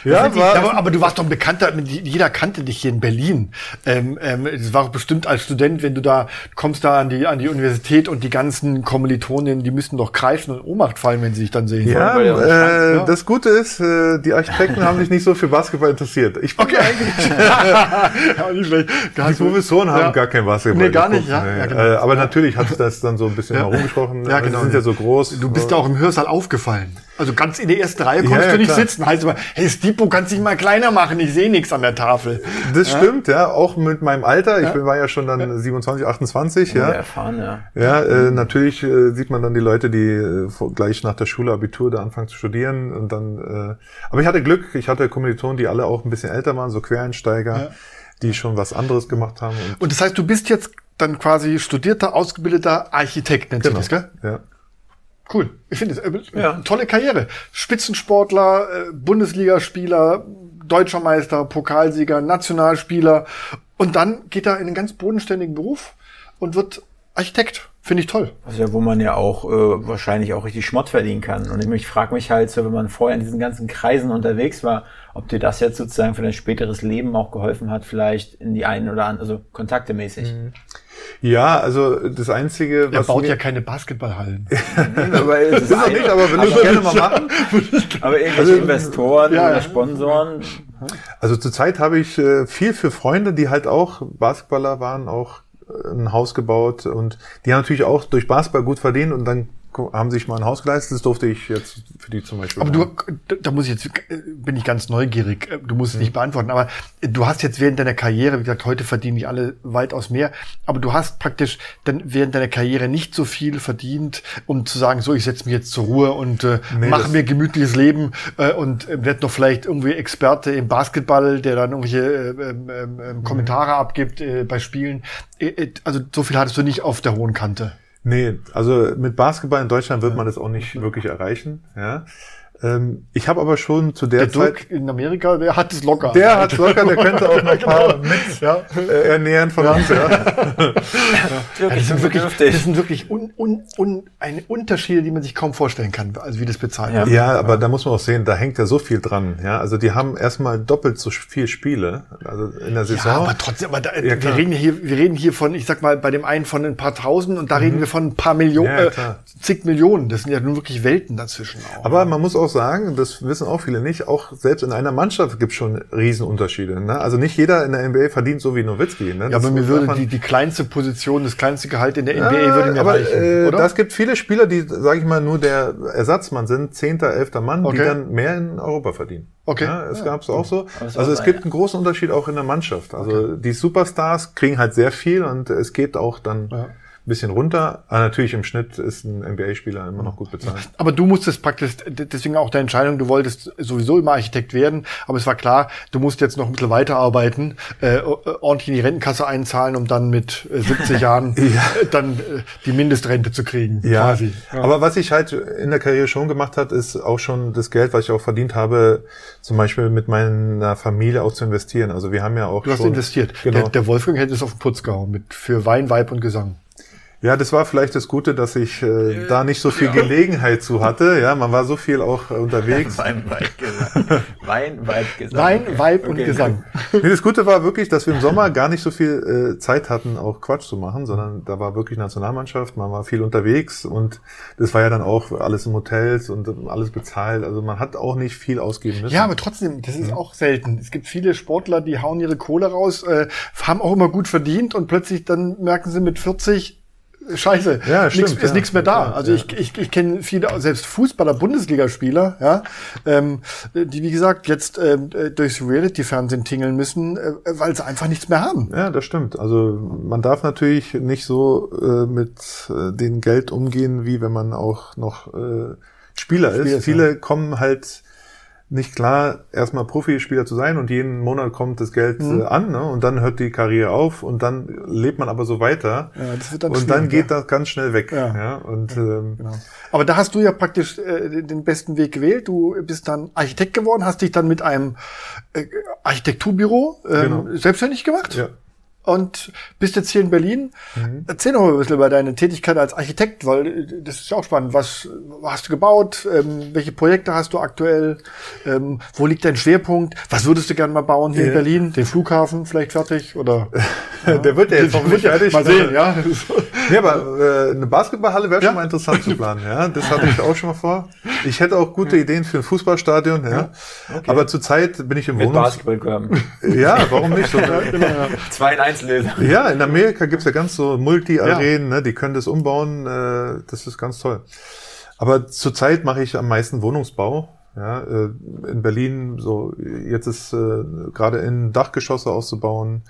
Ja, war- aber, aber du warst doch ein Bekannter, jeder kannte dich hier in Berlin. Ähm, ähm, es war auch bestimmt als Student, wenn du da kommst da an die, an die Universität und die ganzen Kommilitonen, die müssten doch kreischen und Ohnmacht fallen, wenn sie dich dann sehen. Ja, der äh, ja. das Gute ist, äh, die Architekten haben sich nicht so für Basketball interessiert. Ich bin Okay. eigentlich ja, nicht schlecht. Die Professoren haben Ja. gar kein Basketball. Nee, gar nicht, geguckt, ja. nee. Ja, genau. äh, aber natürlich hat das dann so ein bisschen Ja. Herumgesprochen. Ja, Also genau. Die sind ja so groß. Du bist ja auch im Hörsaal aufgefallen. Also ganz in der ersten Reihe konntest ja, du nicht klar. sitzen. Heißt aber, hey Stipo, kannst dich mal kleiner machen, ich sehe nichts an der Tafel. Das stimmt, ja. Auch mit meinem Alter. Ich bin- war ja schon dann 27, 28, Ja. ja. Erfahren, ja. Ja, äh, natürlich äh, sieht man dann die Leute, die äh, gleich nach der Schule Abitur da anfangen zu studieren und dann. Äh, aber ich hatte Glück. Ich hatte Kommilitonen, die alle auch ein bisschen älter waren, so Quereinsteiger, die schon was anderes gemacht haben. Und, Und das heißt, du bist jetzt dann quasi studierter, ausgebildeter Architekt, nennt sich genau. das, gell? Ja. Cool. Ich finde es äh, Ja. tolle Karriere. Spitzensportler, äh, Bundesligaspieler, Deutscher Meister, Pokalsieger, Nationalspieler. Und dann geht er in einen ganz bodenständigen Beruf und wird Architekt. Finde ich toll. Also ja, wo man ja auch äh, wahrscheinlich auch richtig Schmott verdienen kann. Und ich, ich frage mich halt, so, wenn man vorher in diesen ganzen Kreisen unterwegs war, ob dir das jetzt sozusagen für dein späteres Leben auch geholfen hat, vielleicht in die einen oder anderen, also kontaktemäßig. ja, also das Einzige, Er was baut mir- ja keine Basketballhallen. aber, es ist Ist er nicht, aber wenn du gerne mal machen. aber irgendwelche Investoren Ja, oder. Sponsoren, Also zurzeit habe ich äh, viel für Freunde, die halt auch Basketballer waren, auch ein Haus gebaut und die haben natürlich auch durch Basketball gut verdient und dann haben sich mal ein Haus geleistet. Das durfte ich jetzt für die zum Beispiel. Aber du, da muss ich jetzt, äh, bin ich ganz neugierig. Äh, Du musst es nicht beantworten. Aber äh, du hast jetzt während deiner Karriere, wie gesagt, heute verdienen nicht alle weitaus mehr. Aber du hast praktisch dann während deiner Karriere nicht so viel verdient, um zu sagen, so, ich setze mich jetzt zur Ruhe und äh, Nee, mache mir gemütliches Leben äh, und äh, werd noch vielleicht irgendwie Experte im Basketball, der dann irgendwelche äh, ähm, ähm, Kommentare abgibt äh, bei Spielen. Äh, äh, also so viel hattest du nicht auf der hohen Kante. Nee, also mit Basketball in Deutschland wird man das auch nicht wirklich erreichen. Ja. Ähm, ich habe aber schon zu der, Der Zeit... Dirk in Amerika, der hat es locker. Der hat locker, der könnte auch noch ein paar Genau. mit Ja. äh, ernähren von uns. Ja. Ja, das sind wirklich, das sind wirklich un, un, un, eine Unterschiede, die man sich kaum vorstellen kann, also wie das bezahlt Ja. wird. Ja, aber da muss man auch sehen, da hängt ja so viel dran. Ja, also die haben erstmal doppelt so viel Spiele, also in der Saison. Ja, aber trotzdem, aber da, Ja, wir reden hier, wir reden hier von, ich sag mal, bei dem einen von ein paar Tausend und da reden wir von ein paar Millionen, Mhm. Ja, äh, zig Millionen. Das sind ja nun wirklich Welten dazwischen auch. Aber man muss auch sagen, das wissen auch viele nicht, auch selbst in einer Mannschaft gibt es schon Riesenunterschiede. Ne? Also nicht jeder in der NBA verdient so wie Nowitzki. Ne? ja, aber mir würde die, die kleinste Position, das kleinste Gehalt in der NBA Ja, würde mir aber reichen, äh, oder? das gibt viele Spieler, die, sage ich mal, nur der Ersatzmann sind, zehnter, elfter Mann, die Okay. dann mehr in Europa verdienen. Okay. Ja, es gab's auch so. Aber es Also es so, gibt ja. einen großen Unterschied auch in der Mannschaft. Also die Superstars kriegen halt sehr viel und es geht auch dann Ja. Ein bisschen runter. Aber natürlich im Schnitt ist ein NBA-Spieler immer noch gut bezahlt. Aber du musstest praktisch, deswegen auch deine Entscheidung, du wolltest sowieso immer Architekt werden, aber es war klar, du musst jetzt noch ein bisschen weiterarbeiten, äh, ordentlich in die Rentenkasse einzahlen, um dann mit äh, 70 Jahren äh, dann äh, die Mindestrente zu kriegen, Ja, quasi. aber was ich halt in der Karriere schon gemacht hat, ist auch schon das Geld, was ich auch verdient habe, zum Beispiel mit meiner Familie auch zu investieren. Also wir haben ja auch Du hast schon, investiert. Genau. Der, der Wolfgang hätte es auf den Putz gehauen mit für Wein, Weib und Gesang. Ja, das war vielleicht das Gute, dass ich äh, da nicht so viel Gelegenheit zu hatte. Ja, man war so viel auch unterwegs. Wein, Weib, Gesang. Wein, Weib, Gesang. Wein, Okay. Weib und Okay. Gesang. Nee, das Gute war wirklich, dass wir im Sommer gar nicht so viel äh, Zeit hatten, auch Quatsch zu machen, sondern da war wirklich Nationalmannschaft, man war viel unterwegs und das war ja dann auch alles im Hotels und alles bezahlt. Also man hat auch nicht viel ausgeben müssen. Ja, aber trotzdem, das ist auch selten. Es gibt viele Sportler, die hauen ihre Kohle raus, äh, haben auch immer gut verdient und plötzlich dann merken sie mit 40, äh, Scheiße, Ja, nix, stimmt, ist ja. nichts mehr da. Ja, also ja. ich, ich, ich kenne viele, selbst Fußballer, Bundesligaspieler, ja, ähm, die wie gesagt jetzt äh, durchs Reality-Fernsehen tingeln müssen, äh, weil sie einfach nichts mehr haben. Ja, das stimmt. Also man darf natürlich nicht so äh, mit äh, dem Geld umgehen, wie wenn man auch noch äh, Spieler. Spieler ist, Viele kommen halt nicht klar, erstmal Profispieler zu sein und jeden Monat kommt das Geld Mhm. äh, an ne? und dann hört die Karriere auf und dann lebt man aber so weiter Ja, das wird dann und dann geht ja. das ganz schnell weg. Ja. Ja. Und ähm, Genau. Aber da hast du ja praktisch äh, den besten Weg gewählt. Du bist dann Architekt geworden, hast dich dann mit einem äh, Architekturbüro ähm, Genau. selbstständig gemacht. ja. Und bist jetzt hier in Berlin. Mhm. Erzähl noch mal ein bisschen über deine Tätigkeit als Architekt, weil äh, das ist ja auch spannend. Was hast du gebaut? Ähm, welche Projekte hast du aktuell? Ähm, wo liegt dein Schwerpunkt? Was würdest du gerne mal bauen hier in Ja. Berlin? Den Flughafen vielleicht fertig? Oder Der wird ja jetzt noch nicht fertig. Mal sehen, ja. Ja, aber äh, eine Basketballhalle wäre Ja. schon mal interessant zu planen. Ja, das hatte ich auch schon mal vor. Ich hätte auch gute Ideen für ein Fußballstadion. Ja, aber zurzeit bin ich im Mit Wohnungs. Basketballkörben. Ja, warum nicht? So, Zwei in eins Lösung. ja, in Amerika gibt's ja ganz so Multi-Arenen, ne, die können das umbauen. Äh, das ist ganz toll. Aber zurzeit mache ich am meisten Wohnungsbau. Ja, äh, in Berlin so jetzt ist äh, gerade in Dachgeschosse auszubauen.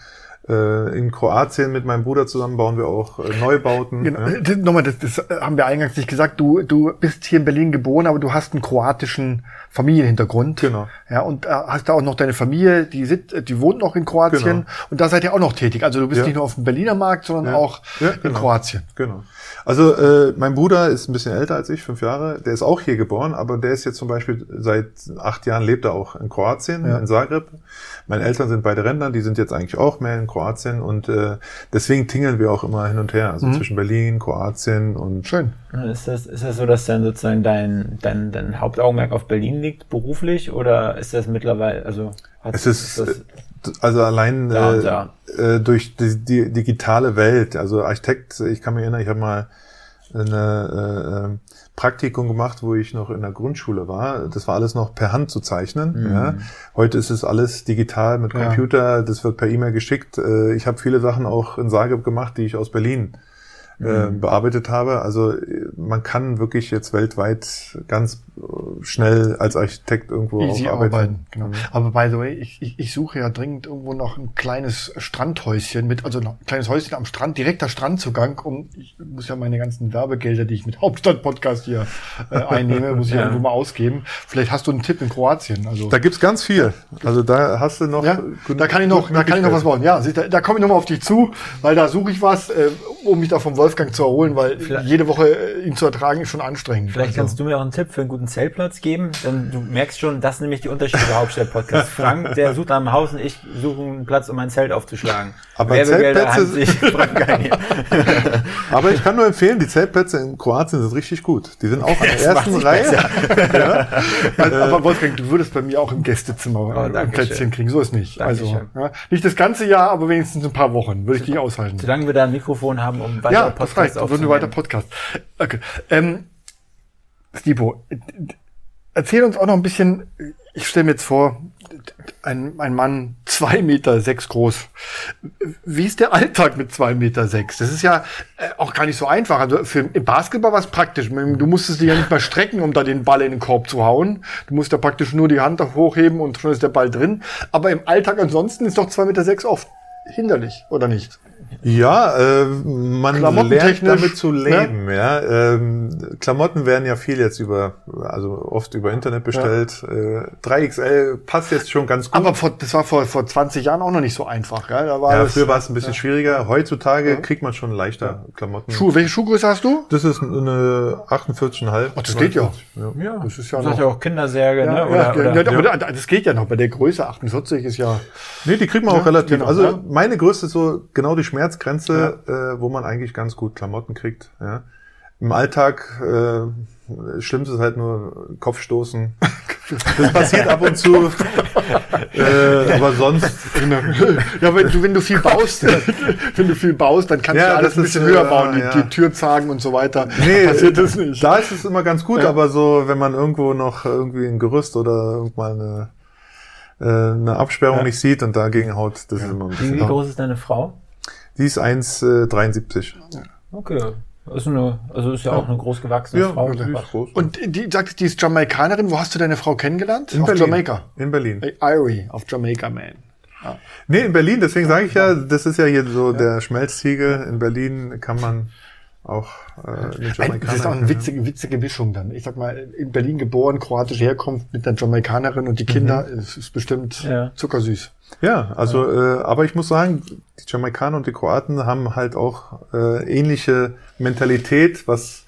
Äh, in Kroatien mit meinem Bruder zusammen bauen wir auch äh, Neubauten. Genau. Ja. Das, nochmal, das, das haben wir eingangs nicht gesagt. Du, du bist hier in Berlin geboren, aber du hast einen kroatischen Familienhintergrund. Genau. Ja, und äh, hast da auch noch deine Familie, die, sit, die wohnt noch in Kroatien. Genau. Und da seid ihr auch noch tätig. Also du bist Ja. nicht nur auf dem Berliner Markt, sondern Ja. auch Ja, in genau. Kroatien. Genau. Also äh, mein Bruder ist ein bisschen älter als ich, fünf Jahre. Der ist auch hier geboren, aber der ist jetzt zum Beispiel seit acht Jahren lebt er auch in Kroatien, in Zagreb. Meine Eltern sind beide Rentner, die sind jetzt eigentlich auch mehr in Kroatien und äh, deswegen tingeln wir auch immer hin und her, also Mhm. zwischen Berlin, Kroatien und Schön. Ist das, ist das so, dass dann sozusagen dein, dein, dein Hauptaugenmerk auf Berlin liegt, beruflich, oder ist das mittlerweile, also hat, es ist, das, äh, also allein Da äh, da. äh, durch die, die digitale Welt, also Architekt, ich kann mich erinnern, ich habe mal eine äh, äh, Praktikum gemacht, wo ich noch in der Grundschule war. Das war alles noch per Hand zu zeichnen. Ja. Heute ist es alles digital mit Ja. Computer, das wird per E-Mail geschickt. Äh, Ich habe viele Sachen auch in Zagreb gemacht, die ich aus Berlin äh, bearbeitet habe. Also äh, man kann wirklich jetzt weltweit ganz äh, schnell als Architekt irgendwo Easy arbeiten. arbeiten. Genau. Mhm. Aber by the way, ich, ich, ich suche ja dringend irgendwo noch ein kleines Strandhäuschen mit, also ein kleines Häuschen am Strand, direkter Strandzugang. Um, ich muss ja meine ganzen Werbegelder, die ich mit Hauptstadt-Podcast hier äh, einnehme, muss ich ja. Irgendwo mal ausgeben. Vielleicht hast du einen Tipp in Kroatien. Also Da gibt's ganz viel. Also da hast du noch. ja, da kann ich noch, da kann ich noch was bauen. Ja, du, da komme ich noch mal auf dich zu, weil da suche ich was, äh, um mich da vom Wolf Wolfgang zu erholen, weil jede Woche äh, ihn zu ertragen ist schon anstrengend. Vielleicht Also- kannst du mir auch einen Tipp für einen guten Zeltplatz geben, denn du merkst schon, das ist nämlich die Unterschiede der Hauptstadt-Podcast. Frank, der sucht nach einem Haus und ich suche einen Platz, um mein Zelt aufzuschlagen. Aber Werbegelder Zeltplätze- haben sich Frank einnehmen. Aber ich kann nur empfehlen, die Zeltplätze in Kroatien sind richtig gut. Die sind auch an der ersten Reihe. Also, aber Wolfgang, du würdest bei mir auch im Gästezimmer äh, ein Plätzchen schön. kriegen. So ist nicht. Also ja, nicht das ganze Jahr, aber wenigstens ein paar Wochen würde ich dich aushalten. Solange wir da ein Mikrofon haben, um weitere Ja, das reicht. Würden wir weiter. Podcast. Okay. Ähm, Stipo, äh, erzähl uns auch noch ein bisschen. Ich stelle mir jetzt vor, ein, ein Mann zwei Meter sechs groß. Wie ist der Alltag mit zwei Meter sechs? Das ist ja äh, auch gar nicht so einfach. Also für im Basketball war es praktisch. Du musstest dich ja nicht mal strecken, um da den Ball in den Korb zu hauen. Du musst ja praktisch nur die Hand hochheben und schon ist der Ball drin. Aber im Alltag ansonsten ist doch zwei Meter sechs oft hinderlich, oder nicht? Ja, äh, man lernt damit zu leben. Ja, ähm, Klamotten werden ja viel jetzt über, also oft über Internet bestellt. Äh, 3XL passt jetzt schon ganz gut. Aber vor, das war vor, vor 20 Jahren auch noch nicht so einfach. Gell? Da war ja, das, früher war es ein bisschen schwieriger. Heutzutage kriegt man schon leichter Klamotten. Schuhe. Welche Schuhgröße hast du? Das ist eine 48,5. Ach, das geht ja. ja. Ja, Das ist ja sagst noch- ja auch Kindersärge, Ja, ne? ja, Oder, ja, oder, aber das geht ja noch. Bei der Größe 48 ist ja. Nee, die kriegt man Ja, auch relativ. genau, also ja. meine Größte ist so genau die Schmerzgrenze, äh, wo man eigentlich ganz gut Klamotten kriegt. Ja. Im Alltag äh, schlimmste ist halt nur Kopfstoßen. Das passiert ab und zu. äh, aber sonst. ja, wenn du, wenn du viel baust, wenn du viel baust, dann kannst Ja, du alles ein ist, bisschen äh, höher bauen, die, ja. die Türzagen und so weiter. Nee, Dann passiert das nicht. da ist es immer ganz gut, aber so, wenn man irgendwo noch irgendwie ein Gerüst oder irgendwann eine, äh, eine Absperrung Ja. nicht sieht und dagegen haut, das ist immer ein wie, bisschen. wie groß ist deine Frau? Die ist 1,73. Okay. Ist eine, also ist ja auch eine großgewachsene Ja, Frau. die groß. Und die sagt, die ist Jamaikanerin. Wo hast du deine Frau kennengelernt? In auf Berlin. Jamaika. In Berlin. Hey, Irie auf Jamaica, man. Nee, in Berlin, deswegen sage ich ja, das ist ja hier so der Schmelztiegel. In Berlin kann man auch äh, den Ein, das ist auch Jamaikaner eine witzige, witzige Mischung dann. Ich sag mal, in Berlin geboren, kroatische Herkunft mit einer Jamaikanerin und die Kinder, ist, ist bestimmt Ja. zuckersüß. Ja, also, Äh, aber ich muss sagen, die Jamaikaner und die Kroaten haben halt auch äh, ähnliche Mentalität, was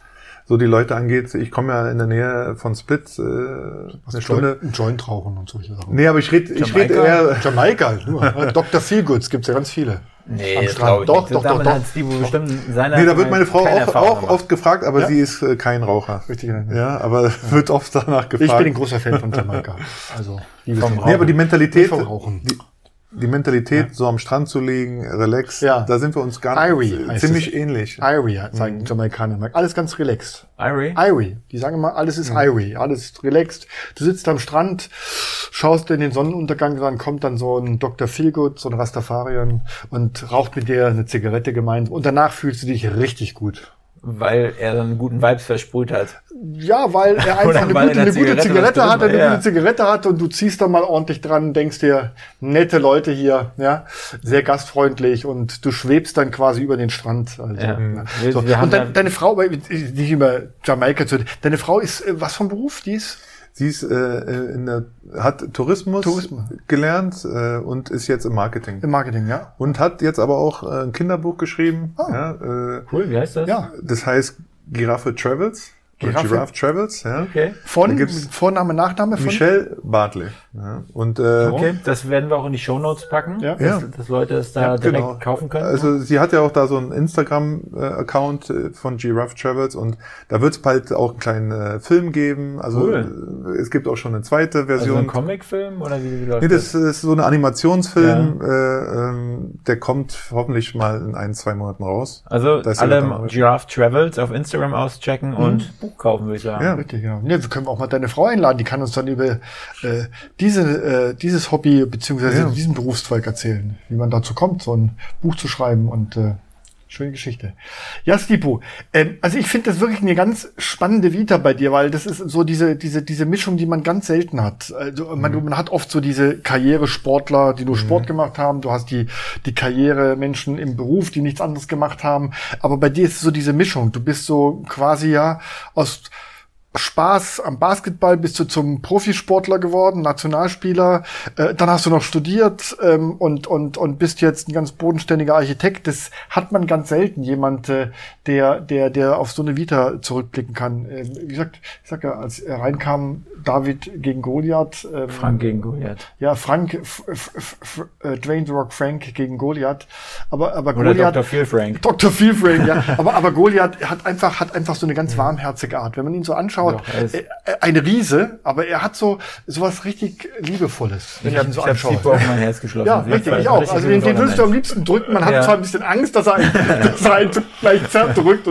so die Leute angeht. Ich komme ja in der Nähe von Split, äh, eine Stunde. Joint, Joint rauchen und solche Sachen. Nee, aber ich rede ich red Jamaika? eher. Jamaika, nur. Dr. Feelgoods gibt's ja ganz viele. Nee, Am das Strand. glaube ich Doch, nicht. doch, doch, hat Steve bestimmt seiner Nee, da wird meine Frau auch, auch oft gefragt, aber Ja? sie ist äh, kein Raucher. Richtig. Ja. Ja, aber wird oft danach gefragt. Ich bin ein großer Fan von Jamaika. Also. Nee, aber die Mentalität, Nicht vom Rauchen. die, die Mentalität, so am Strand zu liegen, relax, Ja. da sind wir uns ganz Irie ziemlich es. ähnlich. Irie, Mhm. sagen Jamaikaner. Alles ganz relaxed. Irie? Irie. Die sagen immer, alles ist Irie, alles relaxed. Du sitzt am Strand, schaust in den Sonnenuntergang, dann kommt dann so ein Dr. Feelgood, so ein Rastafarian und raucht mit dir eine Zigarette gemeinsam und danach fühlst du dich richtig gut. Weil er dann einen guten Vibes versprüht hat. Ja, weil er einfach eine gute, in eine gute Zigarette hat, eine ja. gute Zigarette hat und du ziehst da mal ordentlich dran, denkst dir, nette Leute hier, ja, sehr gastfreundlich und du schwebst dann quasi über den Strand. Also, Ja. ja. So. und dein, ja- deine Frau, ich- nicht über Jamaika zu, deine Frau ist, äh, was vom Beruf? Die ist? Sie ist, äh, in der, hat Tourismus, Tourismus. gelernt äh, und ist jetzt im Marketing. Im Marketing, ja? Und hat jetzt aber auch äh, ein Kinderbuch geschrieben. Ah. Ja, äh, Cool, wie heißt das? Ja. das heißt Giraffe Travels. Giraffe? Giraffe Travels, ja. Okay. Von, Vorname, Nachname von? Michelle Bartley. Ja. Und äh, Okay, das werden wir auch in die Shownotes packen, Ja. dass, Ja. dass Leute es da Ja, direkt genau. kaufen können. Also sie hat ja auch da so einen Instagram-Account äh, von Giraffe Travels und da wird es bald auch einen kleinen äh, Film geben. Also Cool. äh, es gibt auch schon eine zweite also Version. ein Comicfilm oder wie, wie läuft nee, das ist so ein Animationsfilm, Ja. äh, ähm, der kommt hoffentlich mal in ein, zwei Monaten raus. Also alle. Giraffe Travels auf Instagram auschecken und Buch kaufen, würde ich sagen. Ja. Richtig, ja. Ne, wir können auch mal deine Frau einladen, die kann uns dann über äh, diese, äh, dieses Hobby beziehungsweise Ja. diesen Berufszweig erzählen, wie man dazu kommt, so ein Buch zu schreiben und äh, schöne Geschichte. Ja, Stipo, ähm, also ich finde das wirklich eine ganz spannende Vita bei dir, weil das ist so diese, diese, diese Mischung, die man ganz selten hat. Also man, man hat oft so diese Karrieresportler, die nur Sport gemacht haben, du hast die, die Karrieremenschen im Beruf, die nichts anderes gemacht haben, aber bei dir ist so diese Mischung, du bist so quasi ja aus Spaß am Basketball bist du zum Profisportler geworden, Nationalspieler. Äh, dann hast du noch studiert ähm, und, und, und bist jetzt ein ganz bodenständiger Architekt. Das hat man ganz selten, jemand, äh, der, der, der auf so eine Vita zurückblicken kann. Ähm, wie gesagt, ich sag ja, als er reinkam, David gegen Goliath. Ähm, Frank gegen Goliath. Ja, Frank, F F F äh, Dwayne The Rock Frank gegen Goliath. Aber, aber Oder Goliath. Dr. Phil Frank. Dr. Phil Frank, ja. aber, aber Goliath hat einfach, hat einfach so eine ganz warmherzige Art. Wenn man ihn so anschaut, Doch, er ist- äh, ein Riese, aber er hat so sowas richtig Liebevolles, wenn Ich ich, habe ihn so ich hab anschaue. Sipo auf mein Herz geschlossen. Ja, richtig, ich auch. Richtig Also den, den willst du am liebsten drücken. Man hat Ja. zwar ein bisschen Angst, dass er einen, dass er einen gleich zerrt drückt,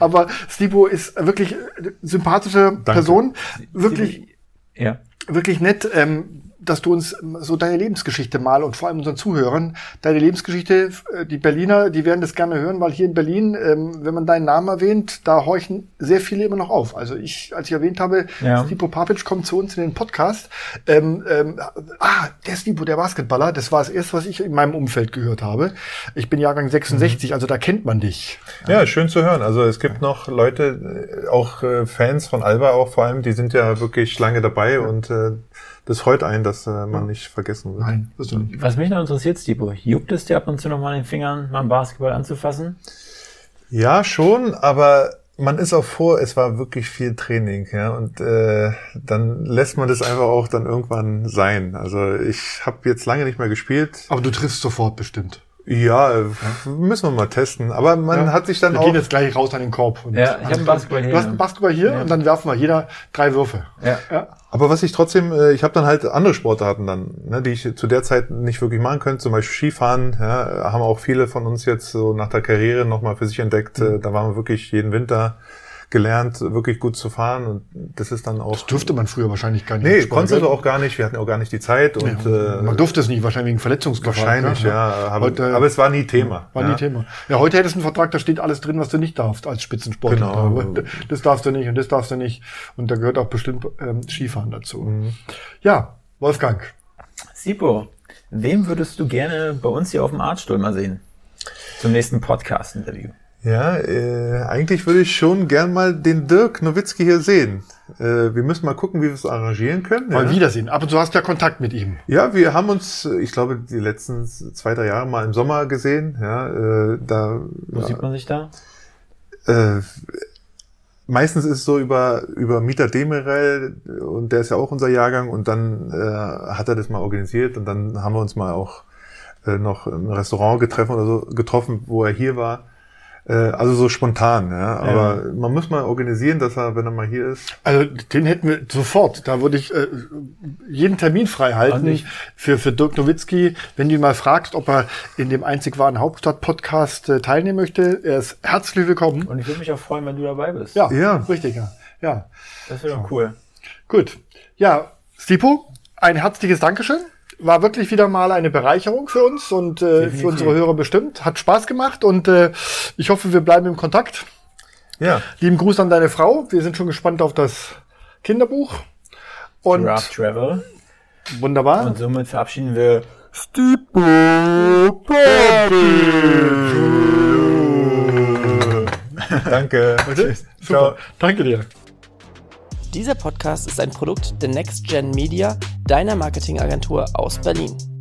aber Stibo ist wirklich eine sympathische Person, wirklich Ja. wirklich nett, ähm, dass du uns so deine Lebensgeschichte mal und vor allem unseren Zuhörern, deine Lebensgeschichte, äh, die Berliner, die werden das gerne hören, weil hier in Berlin, ähm, wenn man deinen Namen erwähnt, da horchen sehr viele immer noch auf. Also ich, als ich erwähnt habe, Ja. Stipo Papic kommt zu uns in den Podcast, ähm, ähm, ah, der Stipo, der Basketballer, das war das erste, was ich in meinem Umfeld gehört habe. Ich bin Jahrgang 66, also da kennt man dich. Ja, schön zu hören. Also es gibt noch Leute, äh, auch äh, Fans von Alba auch vor allem, die sind ja wirklich lange dabei und äh, das freut einen, dass äh, man nicht vergessen wird. Nein, du nicht. Was mich noch interessiert, Stipo, juckt es dir ab und zu noch mal in den Fingern, mal einen Basketball anzufassen? Ja, schon, aber man ist auch vor, es war wirklich viel Training, ja, und äh, dann lässt man das einfach auch dann irgendwann sein. Also ich habe jetzt lange nicht mehr gespielt. Aber du triffst sofort bestimmt. Ja, müssen wir mal testen. Aber man Ja. hat sich dann wir auch. gehen jetzt gleich raus an den Korb. Und Ja, ich hab einen Basketball hier. Du hast einen Basketball hier und dann werfen wir jeder drei Würfe. Ja. Ja. Aber was ich trotzdem, äh, ich habe dann halt andere Sportarten dann, ne, die ich zu der Zeit nicht wirklich machen könnte, zum Beispiel Skifahren, ja, haben auch viele von uns jetzt so nach der Karriere nochmal für sich entdeckt. Mhm. Äh, Da waren wir wirklich jeden Winter gelernt, wirklich gut zu fahren und das ist dann auch. Das dürfte man früher wahrscheinlich gar nicht. nee, konntest du auch gar nicht. Wir hatten auch gar nicht die Zeit und Ja, äh, man durfte es nicht, wahrscheinlich wegen Verletzungsgefahr. wahrscheinlich, gell? ja. Aber, Heute, aber es war nie Thema. war ja. nie Thema. Ja, heute hättest du einen Vertrag, da steht alles drin, was du nicht darfst als Spitzensportler. Genau. Das darfst du nicht und das darfst du nicht. Und da gehört auch bestimmt ähm, Skifahren dazu. Mhm. Ja, Wolfgang. Sipo, wem würdest du gerne bei uns hier auf dem Artstuhl mal sehen? Zum nächsten Podcast-Interview. Ja, äh, eigentlich würde ich schon gern mal den Dirk Nowitzki hier sehen. Äh, wir müssen mal gucken, wie wir es arrangieren können. Mal ja. wiedersehen. Ab und zu hast du ja Kontakt mit ihm. Ja, wir haben uns, äh, ich glaube, die letzten zwei, drei Jahre mal im Sommer gesehen. Ja, äh, da Wo sieht man sich da? äh, meistens ist es so über über Mieter Demirel und der ist ja auch unser Jahrgang und dann äh, hat er das mal organisiert und dann haben wir uns mal auch äh, noch im Restaurant getroffen oder so getroffen, wo er hier war. Äh, also so spontan, ja. Aber man muss mal organisieren, dass er, wenn er mal hier ist. Also den hätten wir sofort. Da würde ich äh, jeden Termin frei halten für, für Dirk Nowitzki. Wenn du ihn mal fragst, ob er in dem einzig wahren Hauptstadt-Podcast äh, teilnehmen möchte, er ist herzlich willkommen. Und ich würde mich auch freuen, wenn du dabei bist. Ja, Ja. richtig, ja. ja. Das wäre doch cool. Gut. Ja, Stipo, ein herzliches Dankeschön. War wirklich wieder mal eine Bereicherung für uns und äh, für unsere Hörer bestimmt. Hat Spaß gemacht und äh, ich hoffe, wir bleiben im Kontakt. Ja, Lieben Gruß an deine Frau. Wir sind schon gespannt auf das Kinderbuch. Und Rough Travel. wunderbar. Und somit verabschieden wir danke. Tschüss. Ciao. Super. Danke dir. Dieser Podcast ist ein Produkt der Next Gen Media, deiner Marketingagentur aus Berlin.